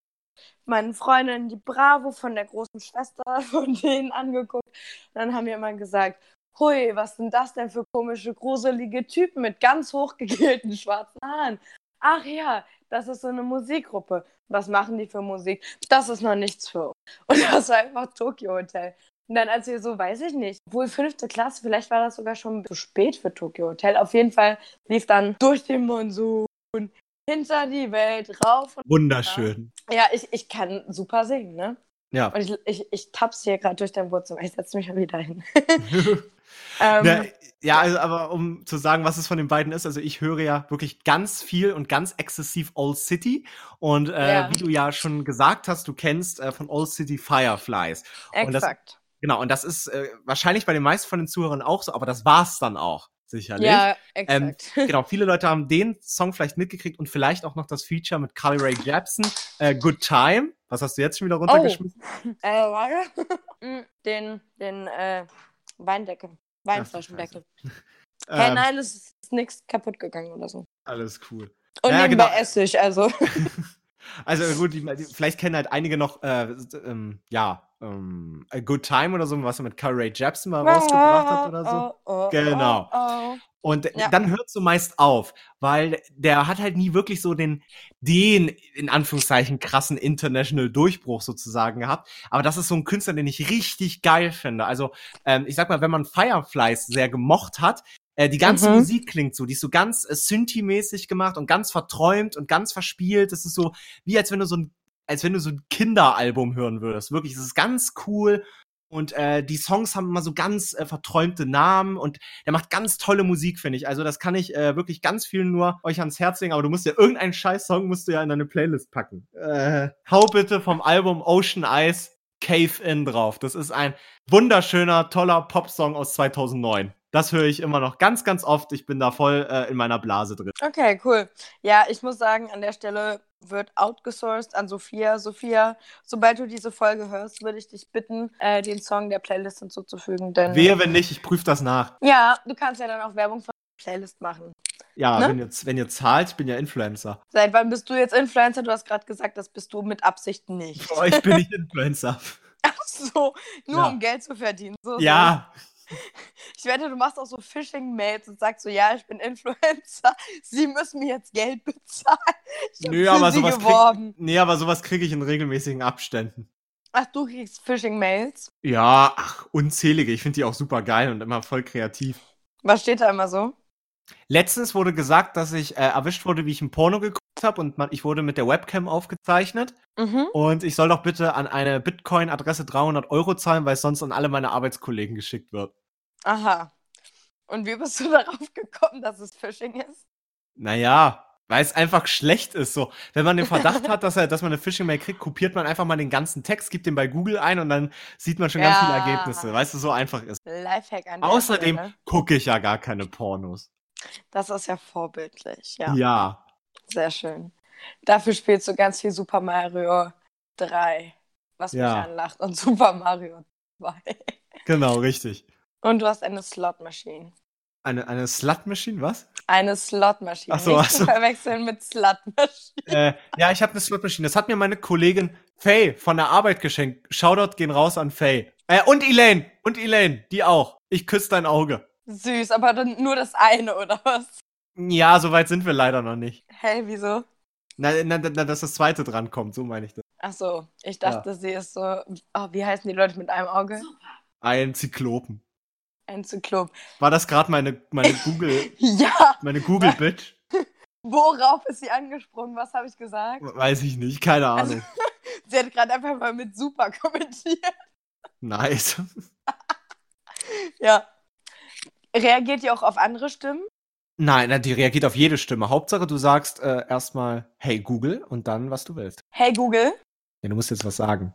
meinen Freundinnen die Bravo von der großen Schwester von denen angeguckt. Dann haben wir immer gesagt, hui, was sind das denn für komische, gruselige Typen mit ganz hochgegelten schwarzen Haaren? Ach ja, das ist so eine Musikgruppe. Was machen die für Musik? Das ist noch nichts für uns. Und das war einfach Tokyo Hotel. Und dann, als wir so, weiß ich nicht, wohl fünfte Klasse, vielleicht war das sogar schon zu spät für Tokyo Hotel. Auf jeden Fall lief dann durch den Monsun, hinter die Welt, rauf und Wunderschön. Ja, ich, ich kann super singen, ne? Ja. Und ich, ich, ich tapp's hier gerade durch dein Wohnzimmer. Ich setze mich mal wieder hin. ähm, ja, ja, also, aber um zu sagen, was es von den beiden ist, also ich höre ja wirklich ganz viel und ganz exzessiv Old City. Und äh, ja. wie du ja schon gesagt hast, du kennst äh, von Old City Fireflies. Exakt. Und das, genau, und das ist äh, wahrscheinlich bei den meisten von den Zuhörern auch so, aber das war's dann auch sicherlich. Ja, ähm, exakt. Ähm, genau, viele Leute haben den Song vielleicht mitgekriegt und vielleicht auch noch das Feature mit Carly Ray Jepsen, äh, Good Time. Was hast du jetzt schon wieder runtergeschmissen? Oh. Äh, warte. Mm, den, den, äh, Weindeckel. Weinflaschendeckel. hey, ähm, nein, es ist nichts kaputt gegangen oder so. Alles cool. Und ja, nebenbei genau. Essig, also. Also gut, die, die, vielleicht kennen halt einige noch, äh, ähm, ja, ähm, A Good Time oder so, was er mit Carl Ray Jepsen mal rausgebracht hat oder so. Oh, oh, oh genau. Oh, und ja. dann hört so meist auf, weil der hat halt nie wirklich so den, den, in Anführungszeichen, krassen International Durchbruch sozusagen gehabt. Aber das ist so ein Künstler, den ich richtig geil finde. Also, ähm, ich sag mal, wenn man Fireflies sehr gemocht hat, äh, die ganze mhm. Musik klingt so, die ist so ganz äh, Synthi-mäßig gemacht und ganz verträumt und ganz verspielt. Das ist so, wie als wenn du so ein als wenn du so ein Kinderalbum hören würdest. Wirklich, es ist ganz cool. Und äh, die Songs haben immer so ganz äh, verträumte Namen und der macht ganz tolle Musik, finde ich. Also das kann ich äh, wirklich ganz viel nur euch ans Herz legen, aber du musst ja irgendeinen Scheiß-Song musst du ja in deine Playlist packen. Äh, hau bitte vom Album Ocean Eyes Cave In drauf. Das ist ein wunderschöner, toller Popsong aus 2009. Das höre ich immer noch ganz, ganz oft. Ich bin da voll äh, in meiner Blase drin. Okay, cool. Ja, ich muss sagen, an der Stelle wird outgesourced an Sophia. Sophia, sobald du diese Folge hörst, würde ich dich bitten, äh, den Song der Playlist hinzuzufügen. Denn, Wehe, wenn nicht, ich prüfe das nach. Ja, du kannst ja dann auch Werbung für die Playlist machen. Ja, ne? wenn, ihr, wenn ihr zahlt, ich bin ja Influencer. Seit wann bist du jetzt Influencer? Du hast gerade gesagt, das bist du mit Absicht nicht. Oh, ich bin nicht Influencer. Ach so, nur ja. um Geld zu verdienen. So, ja. So. Ich wette, du machst auch so Phishing-Mails und sagst so, ja, ich bin Influencer, sie müssen mir jetzt Geld bezahlen. Ich Nö, aber sowas krieg, nee, aber sowas kriege ich in regelmäßigen Abständen. Ach, du kriegst Phishing-Mails? Ja, ach, unzählige. Ich finde die auch super geil und immer voll kreativ. Was steht da immer so? Letztens wurde gesagt, dass ich äh, erwischt wurde, wie ich ein Porno geguckt habe und man, ich wurde mit der Webcam aufgezeichnet. Mhm. Und ich soll doch bitte an eine Bitcoin-Adresse 300 Euro zahlen, weil es sonst an alle meine Arbeitskollegen geschickt wird. Aha. Und wie bist du darauf gekommen, dass es Phishing ist? Naja, weil es einfach schlecht ist. So, wenn man den Verdacht hat, dass, er, dass man eine Phishing-Mail kriegt, kopiert man einfach mal den ganzen Text, gibt den bei Google ein und dann sieht man schon ganz viele Ja. Ergebnisse. Weißt du, so einfach ist. Lifehack an Außerdem Stelle. gucke ich ja gar keine Pornos. Das ist ja vorbildlich, ja. Ja. Sehr schön. Dafür spielst du ganz viel Super Mario 3, was Ja. mich anlacht, und Super Mario 2. genau, richtig. Und du hast eine Slot-Maschine. Eine, eine Slut-Machine, was? Eine Slot-Maschine. Ach so, Nicht ach zu so. verwechseln mit Slut-Maschine. äh, ja, ich habe eine Slot-Maschine. Das hat mir meine Kollegin Faye von der Arbeit geschenkt. Shoutout gehen raus an Faye. Äh, und Elaine. Und Elaine, die auch. Ich küsse dein Auge. Süß, aber dann nur das eine, oder was? Ja, so weit sind wir leider noch nicht. Hä, wieso? Na, na, na, dass das zweite dran kommt, so meine ich das. Ach so, ich dachte, sie ist so. Oh, wie heißen die Leute mit einem Auge? Ein Zyklopen. Ein Zyklop. War das gerade meine, meine Google, Ja, meine Google-Bitch? worauf ist sie angesprungen? Was habe ich gesagt? Weiß ich nicht, keine Also- Ahnung. Sie hat gerade einfach mal mit super kommentiert. Nice. Ja. Reagiert ihr auch auf andere Stimmen? Nein, na, die reagiert auf jede Stimme. Hauptsache, du sagst äh, erstmal, hey Google und dann, was du willst. Hey Google. Ja, du musst jetzt was sagen.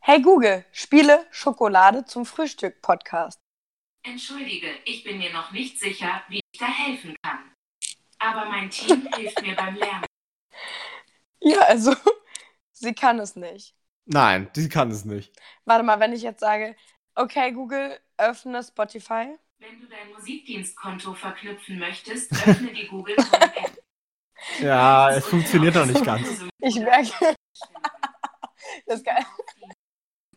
Hey Google, spiele Schokolade zum Frühstück Podcast. Entschuldige, ich bin mir noch nicht sicher, wie ich da helfen kann. Aber mein Team hilft mir beim Lernen. Ja, also, sie kann es nicht. Nein, die kann es nicht. Warte mal, wenn ich jetzt sage, okay Google, öffne Spotify. Wenn du dein Musikdienstkonto verknüpfen möchtest, öffne die Google App. Ja, es funktioniert noch nicht ganz. Ich merke, das ist geil.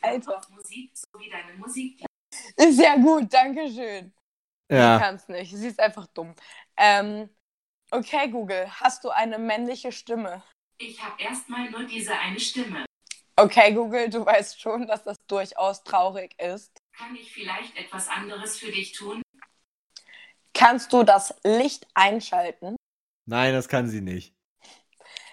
Alter. Musik sowie deinen Musikdienst. Ja gut, danke schön. Sie Ja. kann es nicht, sie ist einfach dumm. Ähm, okay Google, hast du eine männliche Stimme? Ich habe erstmal nur diese eine Stimme. Okay Google, du weißt schon, dass das durchaus traurig ist. Kann ich vielleicht etwas anderes für dich tun? Kannst du das Licht einschalten? Nein, das kann sie nicht.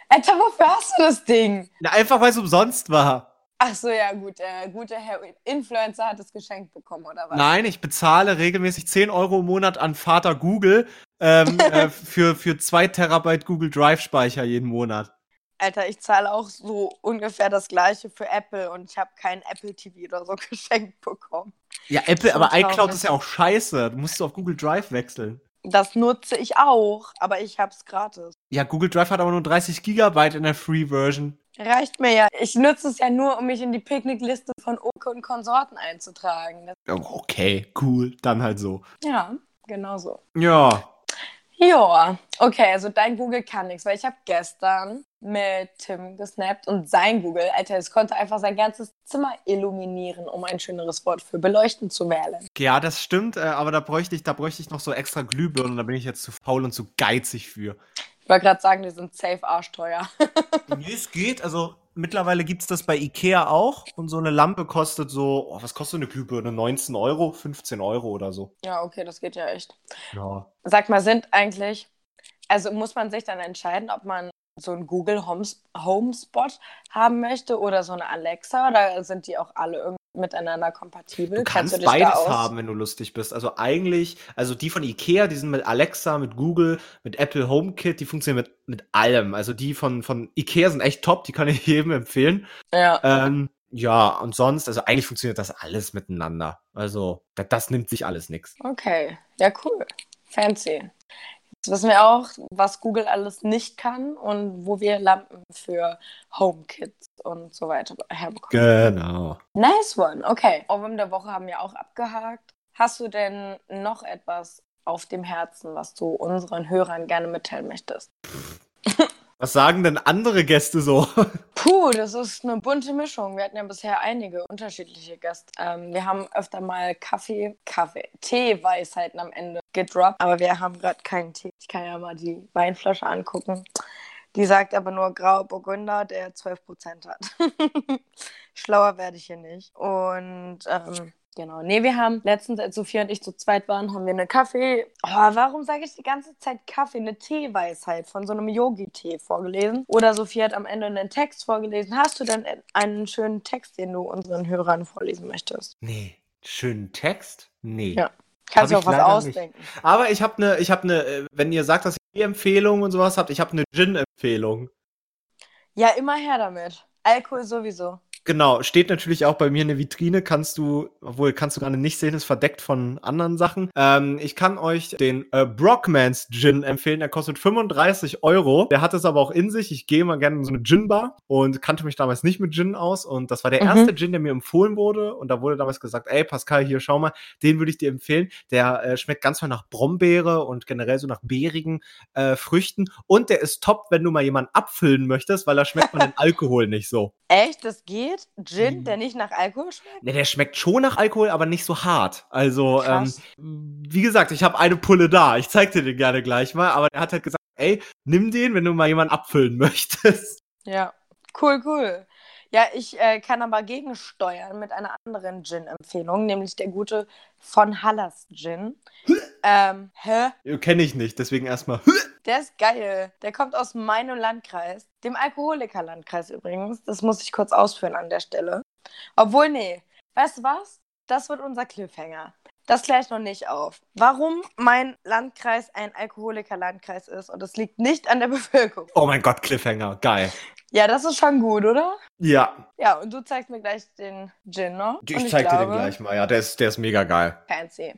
Alter, wofür hast du das Ding? Na, einfach weil es umsonst war. Ach so, ja gut, der gute Herr Influencer hat es geschenkt bekommen, oder was? Nein, ich bezahle regelmäßig 10 Euro im Monat an Vater Google ähm, äh, für, für 2 Terabyte Google Drive Speicher jeden Monat. Alter, ich zahle auch so ungefähr das gleiche für Apple und ich habe kein Apple TV oder so geschenkt bekommen. Ja, Apple, So aber iCloud traurig. ist ja auch scheiße. Du musst du auf Google Drive wechseln. Das nutze ich auch, aber ich hab's gratis. Ja, Google Drive hat aber nur 30 Gigabyte in der Free Version. Reicht mir ja. Ich nutze es ja nur, um mich in die Picknickliste von Oke und Konsorten einzutragen. Oh, Okay, cool. Dann halt so. ja, genau so. Ja. Ja, okay, also dein Google kann nichts, weil ich habe gestern mit Tim gesnappt und sein Google, Alter, es konnte einfach sein ganzes Zimmer illuminieren, um ein schöneres Wort für beleuchten zu wählen. Ja, das stimmt, äh, aber da bräuchte ich, da bräuchte ich noch so extra Glühbirnen, da bin ich jetzt zu faul und zu geizig für. Ich wollte gerade sagen, die sind safe arschteuer. Nee, es geht. Also mittlerweile gibt's das bei Ikea auch. Und so eine Lampe kostet so, oh, was kostet eine Glühbirne? 19 Euro, 15 Euro oder so. ja, okay, das geht ja echt. Ja. Sag mal, sind eigentlich, also muss man sich dann entscheiden, ob man so einen Google Homes Homespot haben möchte oder so eine Alexa oder sind die auch alle irgendwie miteinander kompatibel? Du kannst dich da beides haben, wenn du lustig bist. Also eigentlich, also die von Ikea, die sind mit Alexa, mit Google, mit Apple HomeKit, die funktionieren mit, mit allem. Also die von, von Ikea sind echt top, die kann ich jedem empfehlen. Ja. Ähm, ja, und sonst, also eigentlich funktioniert das alles miteinander. Also, das, das nimmt sich alles nix. Okay, ja, cool. Fancy. Jetzt wissen wir auch, was Google alles nicht kann und wo wir Lampen für HomeKits und so weiter herbekommen. Genau. Nice one. Okay. Ohrwurm der Woche haben wir auch abgehakt. Hast du denn noch etwas auf dem Herzen, was du unseren Hörern gerne mitteilen möchtest? Was sagen denn andere Gäste so? Puh, das ist eine bunte Mischung. Wir hatten ja bisher einige unterschiedliche Gäste. Ähm, wir haben öfter mal Kaffee, Kaffee, Tee-Weisheiten am Ende gedroppt, aber wir haben gerade keinen Tee. Ich kann ja mal die Weinflasche angucken. Die sagt aber nur Grau Burgunder, der 12% hat. Schlauer werde ich hier nicht. Und ähm, genau, nee, wir haben letztens, als Sophia und ich zu zweit waren, haben wir eine Kaffee. Oh, warum sage ich die ganze Zeit Kaffee? Eine Teeweisheit von so einem Yogi-Tee vorgelesen. Oder Sophia hat am Ende einen Text vorgelesen. Hast du denn einen schönen Text, den du unseren Hörern vorlesen möchtest? Nee. Schönen Text? Nee. Ja. Kannst du auch was ausdenken. Aber ich habe eine, ich habe eine, äh, wenn ihr sagt, dass ihr Empfehlungen und sowas habt, ich habe eine Gin-Empfehlung. Ja, immer her damit. Alkohol sowieso. Genau, steht natürlich auch bei mir in der Vitrine, kannst du, obwohl kannst du gerade nicht sehen, ist verdeckt von anderen Sachen. Ähm, ich kann euch den äh, Brockmans Gin empfehlen, der kostet 35 Euro. Der hat es aber auch in sich. Ich gehe mal gerne in so eine Gin-Bar und kannte mich damals nicht mit Gin aus und das war der Mhm. erste Gin, der mir empfohlen wurde und da wurde damals gesagt, ey Pascal, hier schau mal, den würde ich dir empfehlen. Der äh, schmeckt ganz mal nach Brombeere und generell so nach beerigen äh, Früchten und der ist top, wenn du mal jemanden abfüllen möchtest, weil da schmeckt man den Alkohol nicht so. Echt, das geht? Gin, Mhm. der nicht nach Alkohol schmeckt? Ne, der schmeckt schon nach Alkohol, aber nicht so hart. Also, ähm, wie gesagt, ich habe eine Pulle da. Ich zeig dir den gerne gleich mal. Aber er hat halt gesagt, ey, nimm den, wenn du mal jemanden abfüllen möchtest. Ja, cool, cool. Ja, ich äh, kann aber gegensteuern mit einer anderen Gin-Empfehlung, nämlich der gute von Hallas Gin. ähm, hä? Kenne ich nicht, deswegen erstmal. Der ist geil. Der kommt aus meinem Landkreis, dem Alkoholikerlandkreis übrigens. Das muss ich kurz ausführen an der Stelle. Obwohl, nee, weißt du was? Das wird unser Cliffhanger. Das kläre ich noch nicht auf. Warum mein Landkreis ein Alkoholikerlandkreis ist und es liegt nicht an der Bevölkerung. Oh mein Gott, Cliffhanger, geil. Ja, das ist schon gut, oder? Ja, Ja, und du zeigst mir gleich den Gin, ne? ich, Und zeig dir den glaube, gleich mal. Ja, der ist, der ist mega geil. Fancy.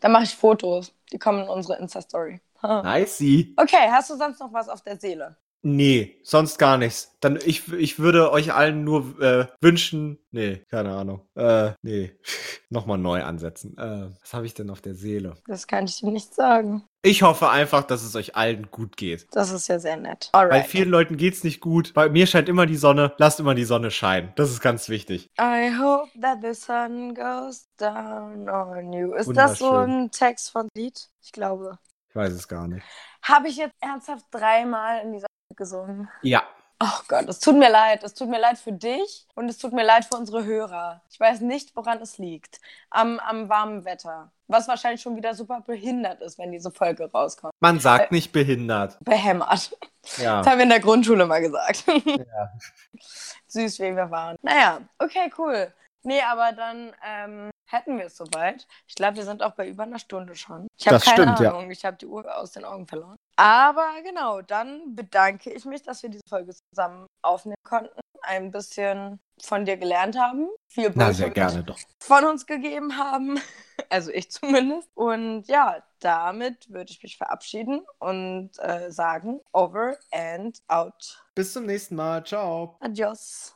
Dann mache ich Fotos. Die kommen in unsere Insta-Story. Ha. Nicey. Okay, hast du sonst noch was auf der Seele? Nee, sonst gar nichts. Dann, ich, ich würde euch allen nur äh, wünschen. Nee, keine Ahnung. Äh, nee. Nochmal neu ansetzen. Äh, was habe ich denn auf der Seele? Das kann ich dir nicht sagen. Ich hoffe einfach, dass es euch allen gut geht. Das ist ja sehr nett. Bei Alright. vielen Leuten geht's nicht gut. Bei mir scheint immer die Sonne. Lasst immer die Sonne scheinen. Das ist ganz wichtig. I hope that the sun goes down on you. Ist das so ein Text von Lied? Ich glaube. Ich weiß es gar nicht. Habe ich jetzt ernsthaft dreimal in dieser gesungen? Ja. Oh Gott, es tut mir leid. Es tut mir leid für dich und es tut mir leid für unsere Hörer. Ich weiß nicht, woran es liegt. Am, am warmen Wetter. Was wahrscheinlich schon wieder super behindert ist, wenn diese Folge rauskommt. Man sagt nicht behindert. Behämmert. Ja. Das haben wir in der Grundschule mal gesagt. Ja. Süß, wie wir waren. Naja, okay, cool. Nee, aber dann ähm, hätten wir es soweit. Ich glaube, wir sind auch bei über einer Stunde schon. Ich habe keine stimmt, ja. Ahnung. Ich habe die Uhr aus den Augen verloren. Aber genau, dann bedanke ich mich, dass wir diese Folge zusammen aufnehmen konnten. Ein bisschen von dir gelernt haben. Viel Na, sehr gerne doch. von uns gegeben haben. Also ich zumindest. Und ja, damit würde ich mich verabschieden und äh, sagen, over and out. Bis zum nächsten Mal. Ciao. Adios.